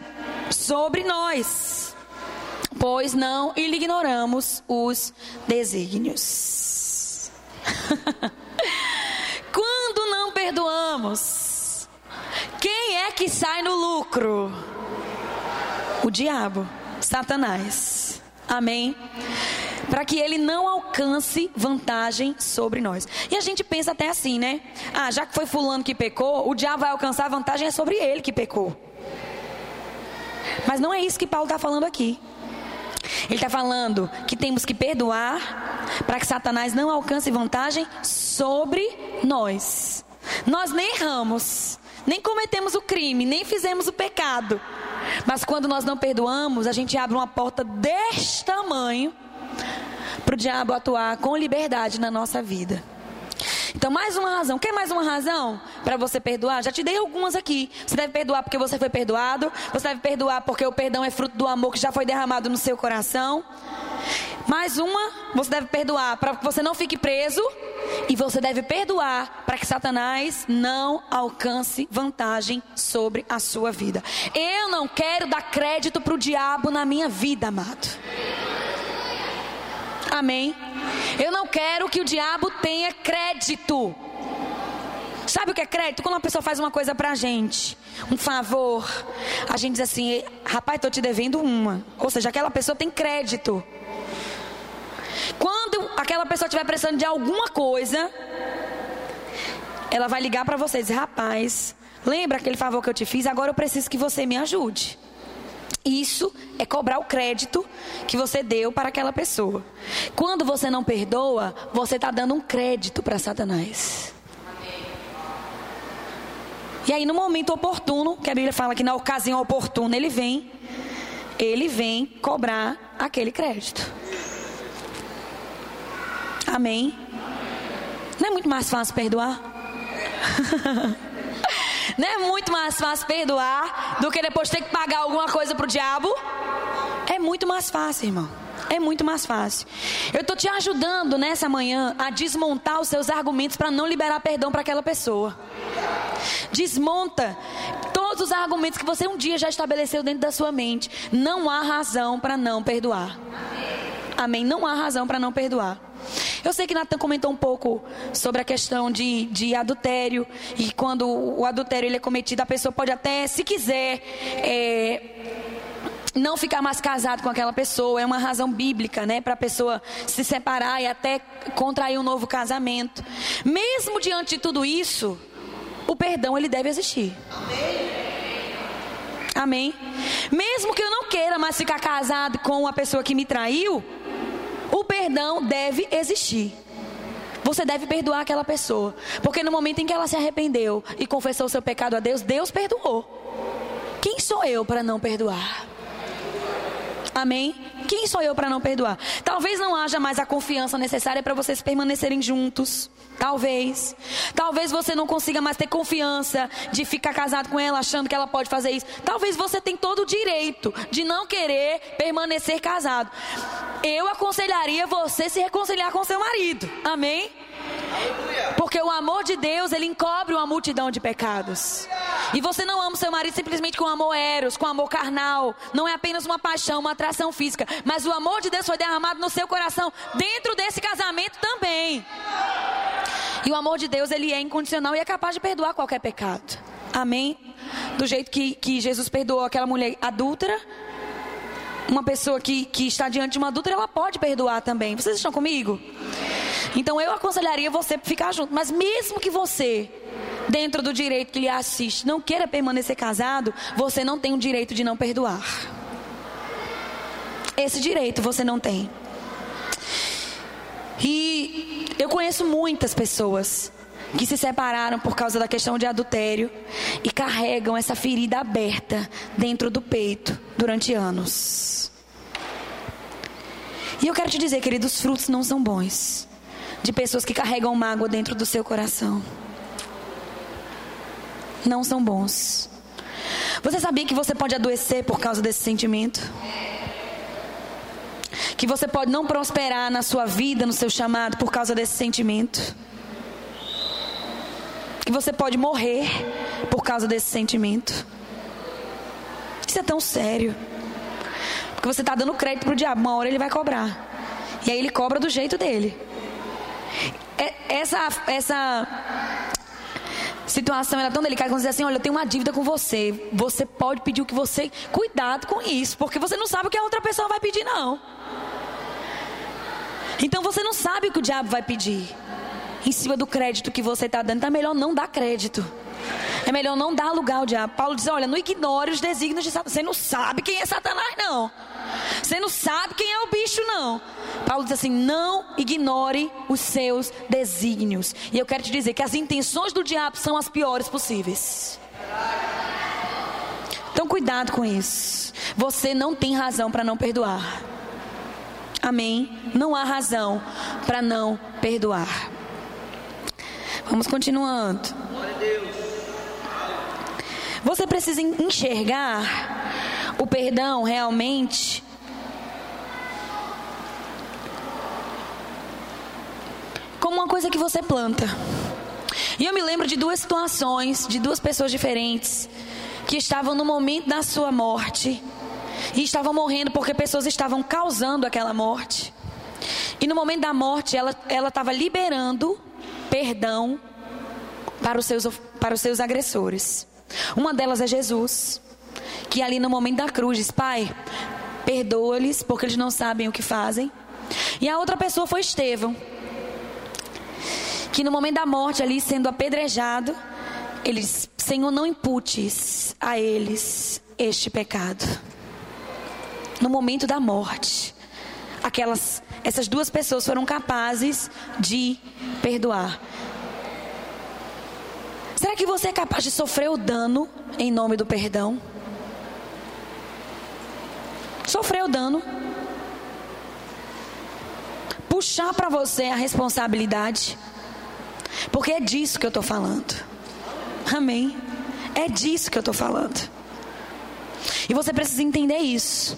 sobre nós pois não ignoramos os desígnios. Quando não perdoamos, quem é que sai no lucro? O diabo, Satanás. Amém? Para que ele não alcance vantagem sobre nós. E a gente pensa até assim, né? Ah, já que foi fulano que pecou, o diabo vai alcançar vantagem é sobre ele que pecou. Mas não é isso que Paulo está falando aqui. Ele está falando que temos que perdoar para que Satanás não alcance vantagem sobre nós. Nós nem erramos, nem cometemos o crime, nem fizemos o pecado. Mas quando nós não perdoamos, a gente abre uma porta deste tamanho para o diabo atuar com liberdade na nossa vida. Então, mais uma razão. Quer mais uma razão para você perdoar? Já te dei algumas aqui. Você deve perdoar porque você foi perdoado. Você deve perdoar porque o perdão é fruto do amor que já foi derramado no seu coração. Mais uma, você deve perdoar para que você não fique preso. E você deve perdoar para que Satanás não alcance vantagem sobre a sua vida. Eu não quero dar crédito para o diabo na minha vida, amado. Amém. Eu não quero que o diabo tenha crédito Sabe o que é crédito? Quando uma pessoa faz uma coisa pra gente, um favor, a gente diz assim: rapaz, tô te devendo uma. Ou seja, aquela pessoa tem crédito. Quando aquela pessoa estiver precisando de alguma coisa, ela vai ligar para você e dizer: rapaz, lembra aquele favor que eu te fiz? Agora eu preciso que você me ajude. Isso é cobrar o crédito que você deu para aquela pessoa. Quando você não perdoa, você está dando um crédito para Satanás. E aí, no momento oportuno, que a Bíblia fala que na ocasião oportuna ele vem, ele vem cobrar aquele crédito. Amém? Não é muito mais fácil perdoar? Não é muito mais fácil perdoar do que depois ter que pagar alguma coisa pro diabo? É muito mais fácil, irmão. É muito mais fácil. Eu estou te ajudando nessa manhã a desmontar os seus argumentos para não liberar perdão para aquela pessoa. Desmonta todos os argumentos que você um dia já estabeleceu dentro da sua mente. Não há razão para não perdoar. Amém? Não há razão para não perdoar. Eu sei que Natan comentou um pouco sobre a questão de, de adultério. E quando o adultério ele é cometido, a pessoa pode até, se quiser, é, não ficar mais casado com aquela pessoa. É uma razão bíblica, né? Para a pessoa se separar e até contrair um novo casamento. Mesmo diante de tudo isso, o perdão ele deve existir. Amém? Mesmo que eu não queira mais ficar casado com a pessoa que me traiu, o perdão deve existir. Você deve perdoar aquela pessoa. Porque no momento em que ela se arrependeu e confessou seu pecado a Deus, Deus perdoou. Quem sou eu para não perdoar? Amém? Quem sou eu para não perdoar? Talvez não haja mais a confiança necessária para vocês permanecerem juntos. Talvez. Talvez você não consiga mais ter confiança de ficar casado com ela achando que ela pode fazer isso. Talvez você tenha todo o direito de não querer permanecer casado. Eu aconselharia você se reconciliar com seu marido. Amém? Porque o amor de Deus, ele encobre uma multidão de pecados. E você não ama o seu marido simplesmente com amor eros, com amor carnal. Não é apenas uma paixão, uma atração física. Mas o amor de Deus foi derramado no seu coração dentro desse casamento também. E o amor de Deus, ele é incondicional e é capaz de perdoar qualquer pecado. Amém? Do jeito que, que Jesus perdoou aquela mulher adúltera, uma pessoa que, que está diante de uma adulta, ela pode perdoar também. Vocês estão comigo? Então eu aconselharia você ficar junto. Mas mesmo que você, dentro do direito que lhe assiste, não queira permanecer casado, você não tem o direito de não perdoar. Esse direito você não tem. E eu conheço muitas pessoas que se separaram por causa da questão de adultério e carregam essa ferida aberta dentro do peito durante anos. E eu quero te dizer, querido, os frutos não são bons de pessoas que carregam mágoa dentro do seu coração. Não são bons. Você sabia que você pode adoecer por causa desse sentimento? Que você pode não prosperar na sua vida, no seu chamado, por causa desse sentimento? que você pode morrer por causa desse sentimento. Isso é tão sério. Porque você está dando crédito para o diabo, uma hora ele vai cobrar. E aí ele cobra do jeito dele. É, essa, essa situação era tão delicada quando você diz assim: olha, eu tenho uma dívida com você. Você pode pedir o que você. Cuidado com isso, porque você não sabe o que a outra pessoa vai pedir, não. Então você não sabe o que o diabo vai pedir em cima do crédito que você está dando. É melhor não dar crédito. É melhor não dar lugar ao diabo. Paulo diz: olha, não ignore os desígnios de Satanás. Você não sabe quem é Satanás, não. Você não sabe quem é o bicho, não. Paulo diz assim: não ignore os seus desígnios. E eu quero te dizer que as intenções do diabo são as piores possíveis. Então, cuidado com isso. Você não tem razão para não perdoar. Amém? Não há razão para não perdoar. Vamos continuando. Você precisa enxergar o perdão realmente como uma coisa que você planta. E eu me lembro de duas situações, de duas pessoas diferentes, que estavam no momento da sua morte e estavam morrendo porque pessoas estavam causando aquela morte. E no momento da morte, ela estava liberando perdão para os seus, para os seus agressores. Uma delas é Jesus, que ali no momento da cruz diz: Pai, perdoa-lhes, porque eles não sabem o que fazem. E a outra pessoa foi Estevão, que no momento da morte, ali sendo apedrejado, ele diz: Senhor, não imputes a eles este pecado. No momento da morte, aquelas, essas duas pessoas foram capazes de perdoar. Será que você é capaz de sofrer o dano em nome do perdão? Sofrer o dano. Puxar para você a responsabilidade. Porque é disso que eu estou falando. Amém. É disso que eu estou falando. E você precisa entender isso.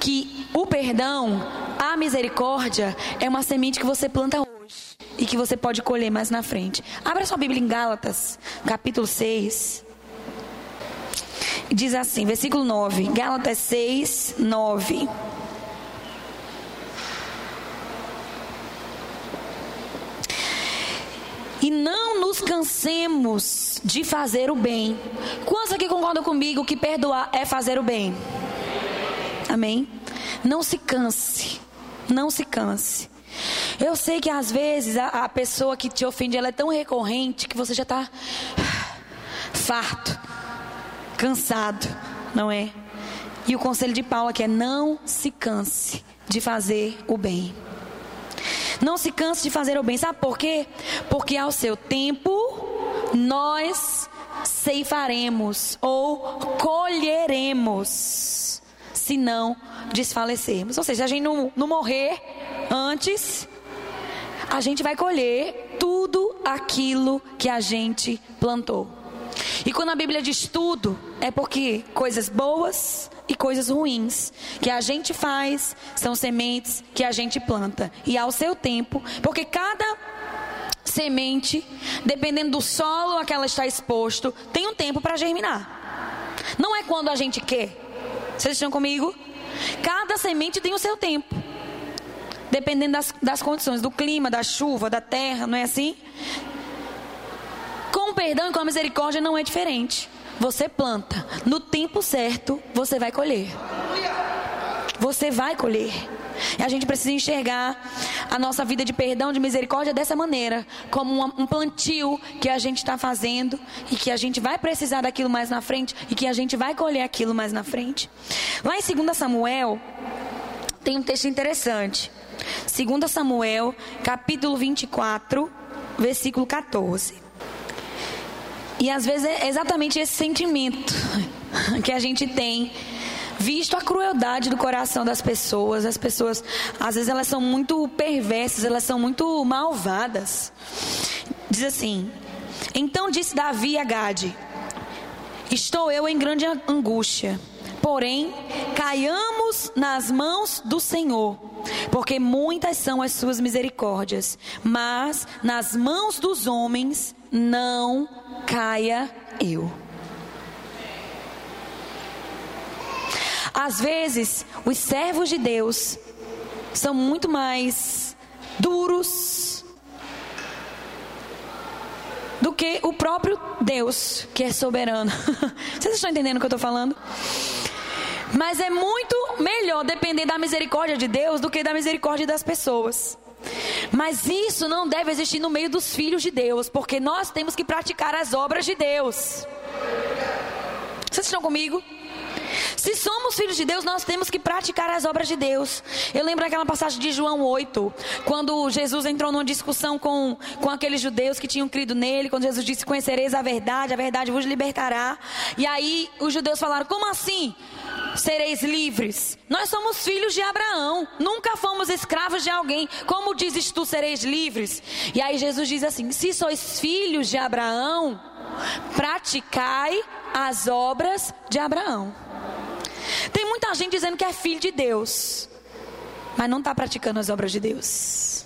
Que o perdão, a misericórdia, é uma semente que você planta hoje e que você pode colher mais na frente. Abra sua Bíblia em Gálatas, capítulo 6. Diz assim, versículo 9. Gálatas 6, 9. E não nos cansemos de fazer o bem. Quantos aqui concordam comigo que perdoar é fazer o bem? Amém? Não se canse. Não se canse. Eu sei que às vezes a, a pessoa que te ofende ela é tão recorrente que você já está farto, cansado, não é? E o conselho de Paulo aqui é não se canse de fazer o bem. Não se canse de fazer o bem. Sabe por quê? Porque ao seu tempo nós ceifaremos ou colheremos, se não desfalecermos. Ou seja, a gente não, não morrer antes, a gente vai colher tudo aquilo que a gente plantou. E quando a Bíblia diz tudo, é porque coisas boas e coisas ruins que a gente faz são sementes que a gente planta. E ao seu tempo, porque cada semente, dependendo do solo a que ela está exposto, tem um tempo para germinar. Não é quando a gente quer. Vocês estão comigo? Cada semente tem o seu tempo. Dependendo das, das condições, do clima, da chuva, da terra, não é assim? Com o perdão e com a misericórdia não é diferente. Você planta, no tempo certo você vai colher. Você vai colher. E a gente precisa enxergar a nossa vida de perdão, de misericórdia dessa maneira, como um plantio que a gente está fazendo e que a gente vai precisar daquilo mais na frente e que a gente vai colher aquilo mais na frente. Lá em 2 Samuel, tem um texto interessante. 2 Samuel, capítulo 24, versículo 14. E às vezes é exatamente esse sentimento que a gente tem visto a crueldade do coração das pessoas. As pessoas, às vezes, elas são muito perversas, elas são muito malvadas. Diz assim: Então disse Davi a Gade: Estou eu em grande angústia. Porém, caiamos nas mãos do Senhor, porque muitas são as suas misericórdias, mas nas mãos dos homens não caia eu. Às vezes, os servos de Deus são muito mais duros do que o próprio Deus, que é soberano. Vocês estão entendendo o que eu estou falando? Mas é muito melhor depender da misericórdia de Deus do que da misericórdia das pessoas. Mas isso não deve existir no meio dos filhos de Deus, porque nós temos que praticar as obras de Deus. Vocês estão comigo? Se somos filhos de Deus, nós temos que praticar as obras de Deus. Eu lembro aquela passagem de João 8, quando Jesus entrou numa discussão com, com aqueles judeus que tinham crido nele, quando Jesus disse: Conhecereis a verdade, a verdade vos libertará. E aí os judeus falaram: Como assim? Sereis livres. Nós somos filhos de Abraão, nunca fomos escravos de alguém. Como dizes tu, sereis livres? E aí Jesus diz assim: Se sois filhos de Abraão, praticai as obras de Abraão. Tem muita gente dizendo que é filho de Deus, mas não está praticando as obras de Deus.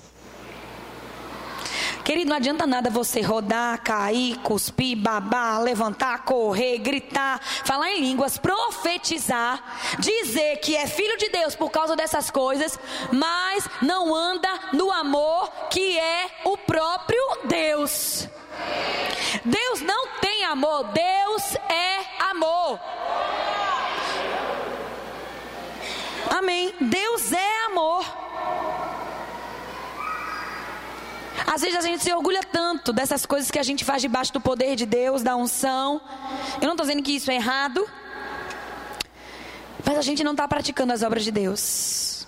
Querido, não adianta nada você rodar, cair, cuspir, babar, levantar, correr, gritar, falar em línguas, profetizar, dizer que é filho de Deus por causa dessas coisas, mas não anda no amor que é o próprio Deus. Deus não tem amor, Deus é amor. Amém. Deus é amor. Às vezes a gente se orgulha tanto dessas coisas que a gente faz debaixo do poder de Deus, da unção. Eu não estou dizendo que isso é errado, mas a gente não está praticando as obras de Deus.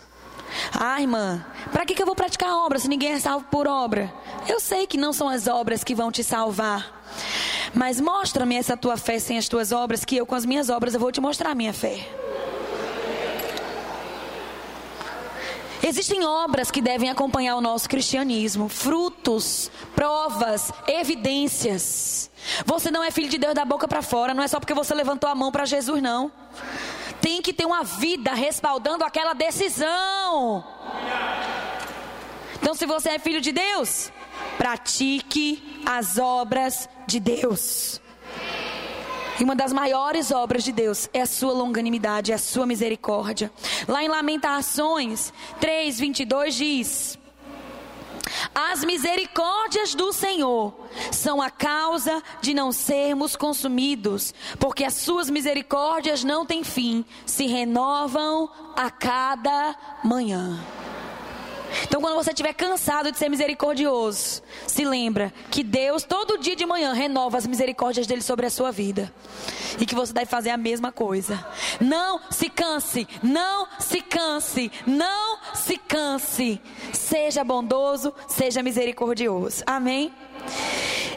Ah, irmã, para que, que eu vou praticar a obra se ninguém é salvo por obra? Eu sei que não são as obras que vão te salvar. Mas mostra-me essa tua fé sem as tuas obras, que eu com as minhas obras eu vou te mostrar a minha fé. Existem obras que devem acompanhar o nosso cristianismo, frutos, provas, evidências. Você não é filho de Deus da boca para fora, não é só porque você levantou a mão para Jesus, não. Tem que ter uma vida respaldando aquela decisão. Então, se você é filho de Deus, pratique as obras de Deus. E uma das maiores obras de Deus é a sua longanimidade, é a sua misericórdia. Lá em Lamentações 3, 22 diz: As misericórdias do Senhor são a causa de não sermos consumidos, porque as suas misericórdias não têm fim, se renovam a cada manhã. Então, quando você estiver cansado de ser misericordioso, se lembra que Deus, todo dia de manhã, renova as misericórdias dele sobre a sua vida. E que você deve fazer a mesma coisa. Não se canse, não se canse, não se canse. Seja bondoso, seja misericordioso. Amém?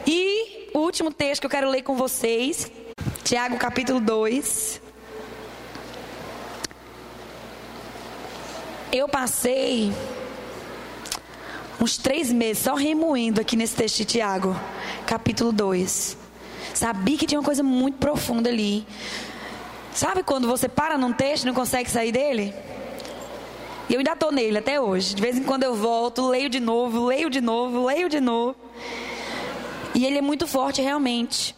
E o último texto que eu quero ler com vocês, Tiago capítulo 2. Eu passei uns três meses só remoendo aqui nesse texto de Tiago, capítulo 2. Sabia que tinha uma coisa muito profunda ali. Sabe quando você para num texto e não consegue sair dele? E eu ainda estou nele até hoje. De vez em quando eu volto, leio de novo, leio de novo, leio de novo. E ele é muito forte realmente.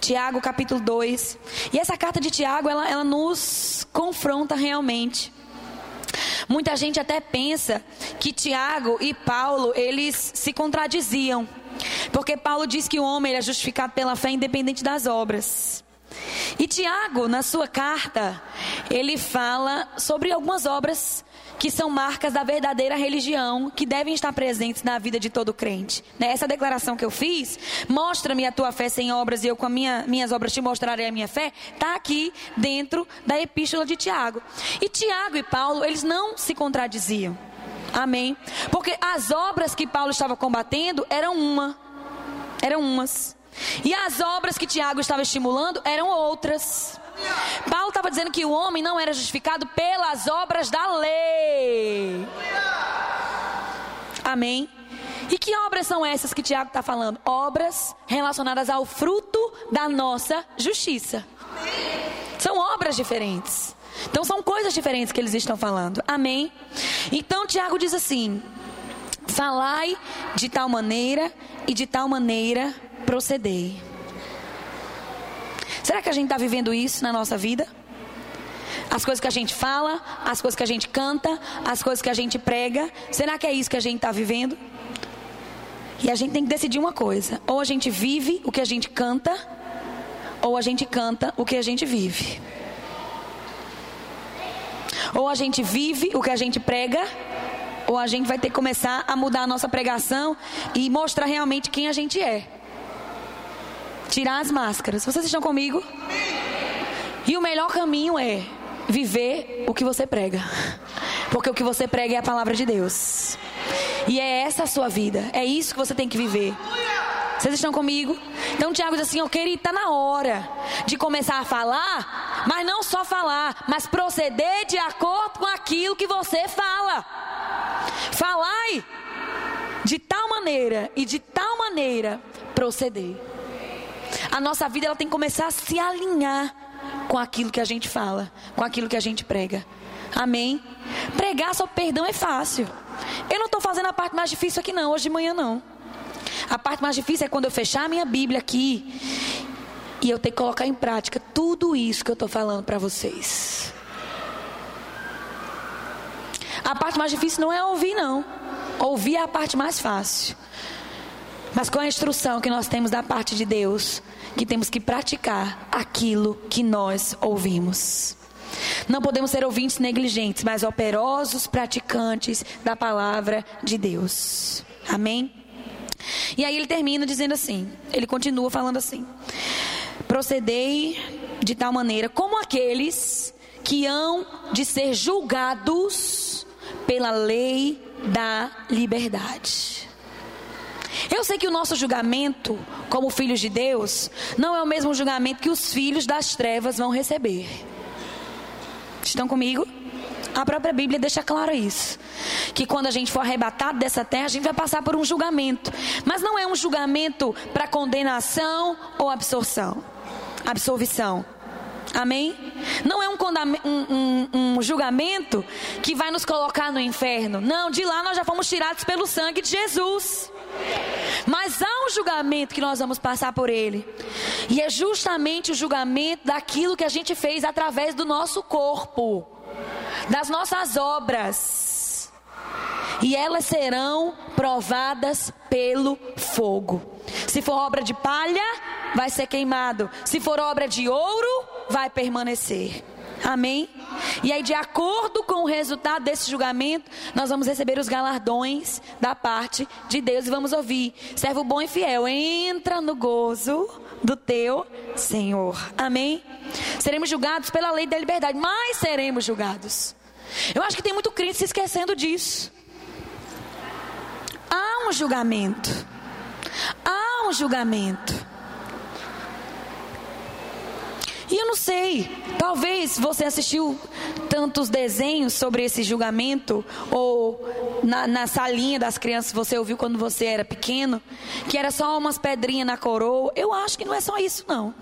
Tiago capítulo 2. E essa carta de Tiago, ela, ela nos confronta realmente. Muita gente até pensa que Tiago e Paulo, eles se contradiziam. Porque Paulo diz que o homem é justificado pela fé independente das obras. E Tiago, na sua carta, ele fala sobre algumas obras que são marcas da verdadeira religião, que devem estar presentes na vida de todo crente. Né? Essa declaração que eu fiz, mostra-me a tua fé sem obras e eu com as minha, minhas obras te mostrarei a minha fé, está aqui dentro da epístola de Tiago. E Tiago e Paulo, eles não se contradiziam. Amém? Porque as obras que Paulo estava combatendo eram uma, eram umas. E as obras que Tiago estava estimulando eram outras. Paulo estava dizendo que o homem não era justificado pelas obras da lei. Amém? E que obras são essas que Tiago está falando? Obras relacionadas ao fruto da nossa justiça. São obras diferentes. Então são coisas diferentes que eles estão falando. Amém? Então Tiago diz assim: Falai de tal maneira e de tal maneira procedei. Será que a gente está vivendo isso na nossa vida? As coisas que a gente fala, as coisas que a gente canta, as coisas que a gente prega, será que é isso que a gente está vivendo? E a gente tem que decidir uma coisa: ou a gente vive o que a gente canta, ou a gente canta o que a gente vive. Ou a gente vive o que a gente prega, ou a gente vai ter que começar a mudar a nossa pregação e mostrar realmente quem a gente é. Tirar as máscaras. Vocês estão comigo? E o melhor caminho é viver o que você prega. Porque o que você prega é a palavra de Deus. E é essa a sua vida. É isso que você tem que viver. Vocês estão comigo? Então Tiago diz assim: Eu queria estar na hora de começar a falar, mas não só falar, mas proceder de acordo com aquilo que você fala. Falai de tal maneira e de tal maneira proceder. A nossa vida ela tem que começar a se alinhar com aquilo que a gente fala, com aquilo que a gente prega. Amém? Pregar sobre perdão é fácil. Eu não estou fazendo a parte mais difícil aqui não, hoje de manhã não. A parte mais difícil é quando eu fechar a minha Bíblia aqui e eu ter que colocar em prática tudo isso que eu estou falando para vocês. A parte mais difícil não é ouvir, não. Ouvir é a parte mais fácil. Mas com a instrução que nós temos da parte de Deus, que temos que praticar aquilo que nós ouvimos. Não podemos ser ouvintes negligentes, mas operosos praticantes da palavra de Deus. Amém? E aí ele termina dizendo assim: ele continua falando assim: procedei de tal maneira como aqueles que hão de ser julgados pela lei da liberdade. Eu sei que o nosso julgamento, como filhos de Deus, não é o mesmo julgamento que os filhos das trevas vão receber. Estão comigo? A própria Bíblia deixa claro isso. Que quando a gente for arrebatado dessa terra, a gente vai passar por um julgamento. Mas não é um julgamento para condenação ou absorção. Absolvição. Amém? Não é um, um, um, um, julgamento que vai nos colocar no inferno. Não, de lá nós já fomos tirados pelo sangue de Jesus. Mas há um julgamento que nós vamos passar por ele. E é justamente o julgamento daquilo que a gente fez através do nosso corpo, das nossas obras. E elas serão provadas pelo fogo. Se for obra de palha, vai ser queimado. Se for obra de ouro, vai permanecer. Amém? E aí, de acordo com o resultado desse julgamento, nós vamos receber os galardões da parte de Deus e vamos ouvir: servo bom e fiel, entra no gozo do teu Senhor. Amém? Seremos julgados pela lei da liberdade, mas seremos julgados. Eu acho que tem muito crente se esquecendo disso. Há um julgamento. Há um julgamento. E eu não sei, talvez você assistiu tantos desenhos sobre esse julgamento, ou na, na salinha das crianças você ouviu quando você era pequeno, que era só umas pedrinhas na coroa. Eu acho que não é só isso, não.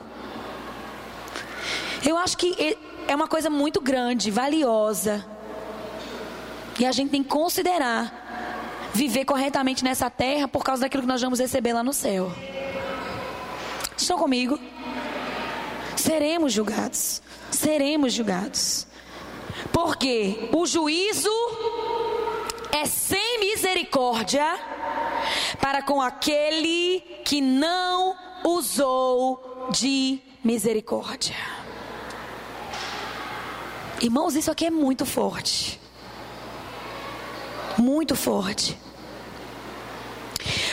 Eu acho que é uma coisa muito grande, valiosa. E a gente tem que considerar viver corretamente nessa terra por causa daquilo que nós vamos receber lá no céu. Estão comigo? Seremos julgados. Seremos julgados. Porque o juízo é sem misericórdia para com aquele que não usou de misericórdia. Irmãos, isso aqui é muito forte. Muito forte.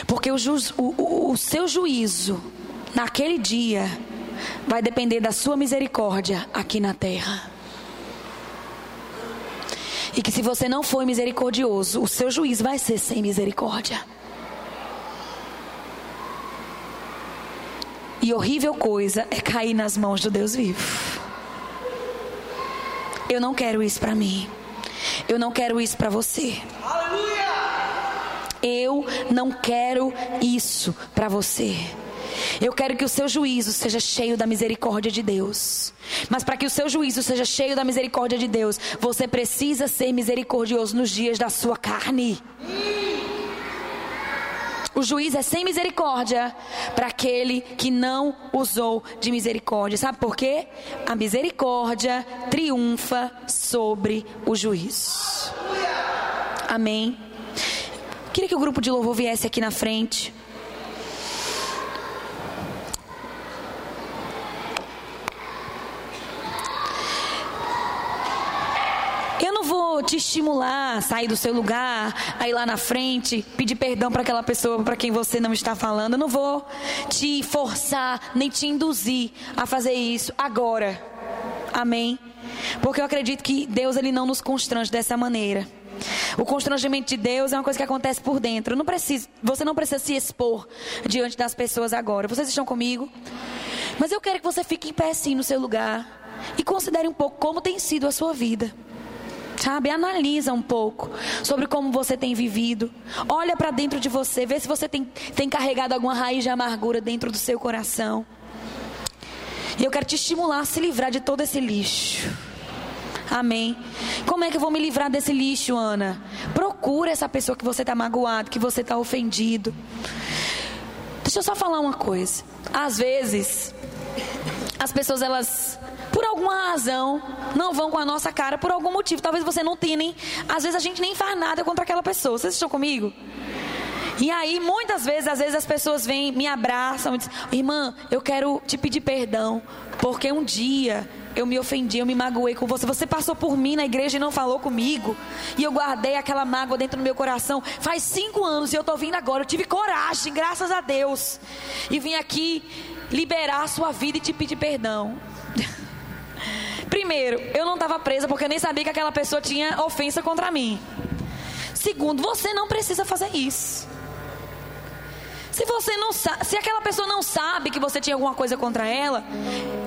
Porque o, ju, o, o, o seu juízo naquele dia vai depender da sua misericórdia aqui na terra. E que se você não for misericordioso, o seu juiz vai ser sem misericórdia. E horrível coisa é cair nas mãos do Deus vivo. Eu não quero isso para mim. Eu não quero isso para você. Eu não quero isso para você. Eu quero que o seu juízo seja cheio da misericórdia de Deus. Mas para que o seu juízo seja cheio da misericórdia de Deus, você precisa ser misericordioso nos dias da sua carne. O juiz é sem misericórdia para aquele que não usou de misericórdia. Sabe por quê? A misericórdia triunfa sobre o juiz. Amém. Queria que o grupo de louvor viesse aqui na frente. Te estimular a sair do seu lugar, a ir lá na frente, pedir perdão para aquela pessoa para quem você não está falando. Eu não vou te forçar, nem te induzir a fazer isso agora. Amém? Porque eu acredito que Deus ele não nos constrange dessa maneira. O constrangimento de Deus é uma coisa que acontece por dentro. Não precisa, você não precisa se expor diante das pessoas agora. Vocês estão comigo? Mas eu quero que você fique em pé assim no seu lugar e considere um pouco como tem sido a sua vida. Sabe? Analisa um pouco sobre como você tem vivido. Olha para dentro de você, vê se você tem, tem carregado alguma raiz de amargura dentro do seu coração. E eu quero te estimular a se livrar de todo esse lixo. Amém. Como é que eu vou me livrar desse lixo, Ana? Procura essa pessoa que você está magoado, que você está ofendido. Deixa eu só falar uma coisa. Às vezes, as pessoas elas por alguma razão, não vão com a nossa cara por algum motivo. Talvez você não tenha nem. Às vezes a gente nem faz nada contra aquela pessoa. Vocês estão comigo? E aí, muitas vezes, às vezes as pessoas vêm, me abraçam e dizem: Irmã, eu quero te pedir perdão, porque um dia eu me ofendi, eu me magoei com você. Você passou por mim na igreja e não falou comigo. E eu guardei aquela mágoa dentro do meu coração. Faz cinco anos e eu estou vindo agora. Eu tive coragem, graças a Deus. E vim aqui liberar a sua vida e te pedir perdão. Primeiro, eu não estava presa porque eu nem sabia que aquela pessoa tinha ofensa contra mim. Segundo, você não precisa fazer isso. Se você não sabe, se aquela pessoa não sabe que você tinha alguma coisa contra ela,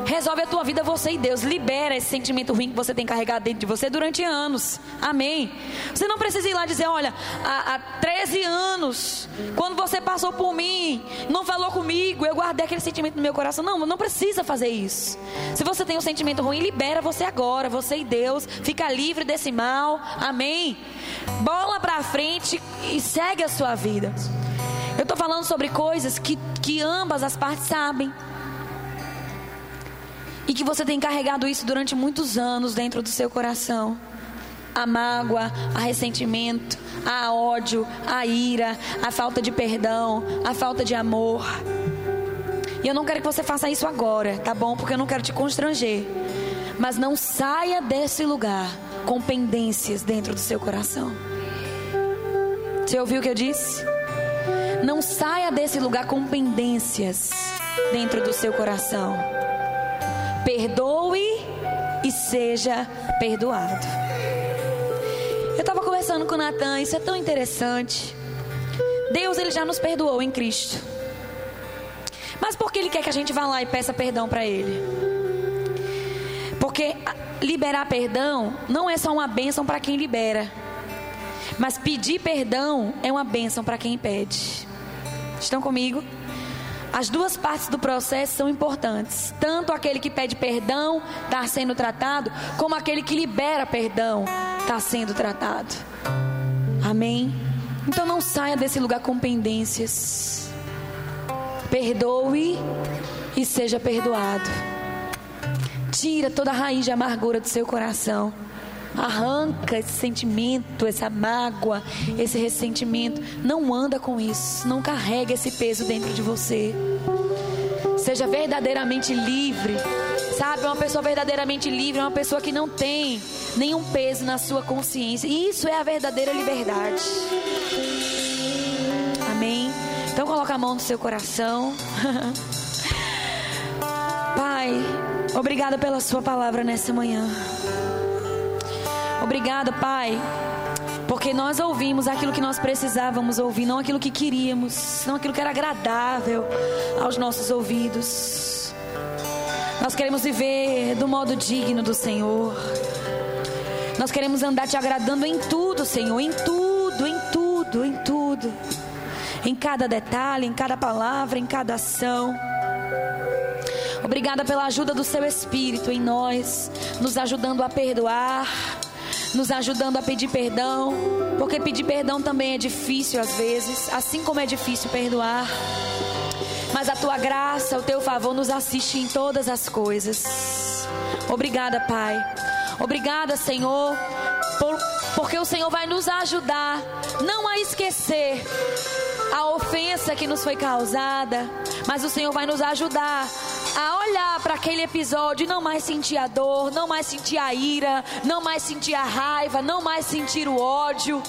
resolve a tua vida você e Deus. Libera esse sentimento ruim que você tem carregado dentro de você durante anos. Amém. Você não precisa ir lá dizer, olha, há, há 13 anos, quando você passou por mim, não falou comigo, eu guardei aquele sentimento no meu coração. Não, não precisa fazer isso. Se você tem um sentimento ruim, libera você agora, você e Deus. Fica livre desse mal. Amém. Bola pra frente e segue a sua vida. Eu estou falando sobre coisas que, que ambas as partes sabem. E que você tem carregado isso durante muitos anos dentro do seu coração. A mágoa, a ressentimento, a ódio, a ira, a falta de perdão, a falta de amor. E eu não quero que você faça isso agora, tá bom? Porque eu não quero te constranger. Mas não saia desse lugar com pendências dentro do seu coração. Você ouviu o que eu disse? Não saia desse lugar com pendências dentro do seu coração. Perdoe e seja perdoado. Eu estava conversando com o Natan, isso é tão interessante. Deus ele já nos perdoou em Cristo. Mas por que ele quer que a gente vá lá e peça perdão para ele? Porque liberar perdão não é só uma bênção para quem libera. Mas pedir perdão é uma bênção para quem pede. Estão comigo? As duas partes do processo são importantes. Tanto aquele que pede perdão está sendo tratado, como aquele que libera perdão está sendo tratado. Amém? Então não saia desse lugar com pendências. Perdoe e seja perdoado. Tira toda a raiz de amargura do seu coração. Arranca esse sentimento, essa mágoa, esse ressentimento. Não anda com isso. Não carrega esse peso dentro de você. Seja verdadeiramente livre. Sabe, uma pessoa verdadeiramente livre é uma pessoa que não tem nenhum peso na sua consciência. E isso é a verdadeira liberdade. Amém. Então coloca a mão no seu coração. Pai, obrigada pela sua palavra nessa manhã. Obrigada, Pai, porque nós ouvimos aquilo que nós precisávamos ouvir, não aquilo que queríamos, não aquilo que era agradável aos nossos ouvidos. Nós queremos viver do modo digno do Senhor. Nós queremos andar te agradando em tudo, Senhor, em tudo, em tudo, em tudo. Em cada detalhe, em cada palavra, em cada ação. Obrigada pela ajuda do seu Espírito em nós, nos ajudando a perdoar nos ajudando a pedir perdão, porque pedir perdão também é difícil às vezes, assim como é difícil perdoar. Mas a tua graça, o teu favor nos assiste em todas as coisas. Obrigada, Pai. Obrigada, Senhor, por, porque o Senhor vai nos ajudar não a esquecer a ofensa que nos foi causada, mas o Senhor vai nos ajudar a olhar para aquele episódio e não mais sentir a dor, não mais sentir a ira, não mais sentir a raiva, não mais sentir o ódio.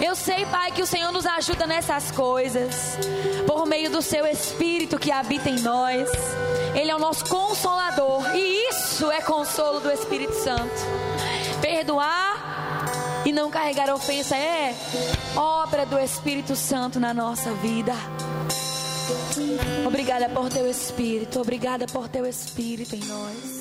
Eu sei, Pai, que o Senhor nos ajuda nessas coisas, por meio do Seu Espírito que habita em nós. Ele é o nosso consolador, e isso é consolo do Espírito Santo. Perdoar e não carregar ofensa é obra do Espírito Santo na nossa vida. Obrigada por teu Espírito. Obrigada por teu Espírito em nós.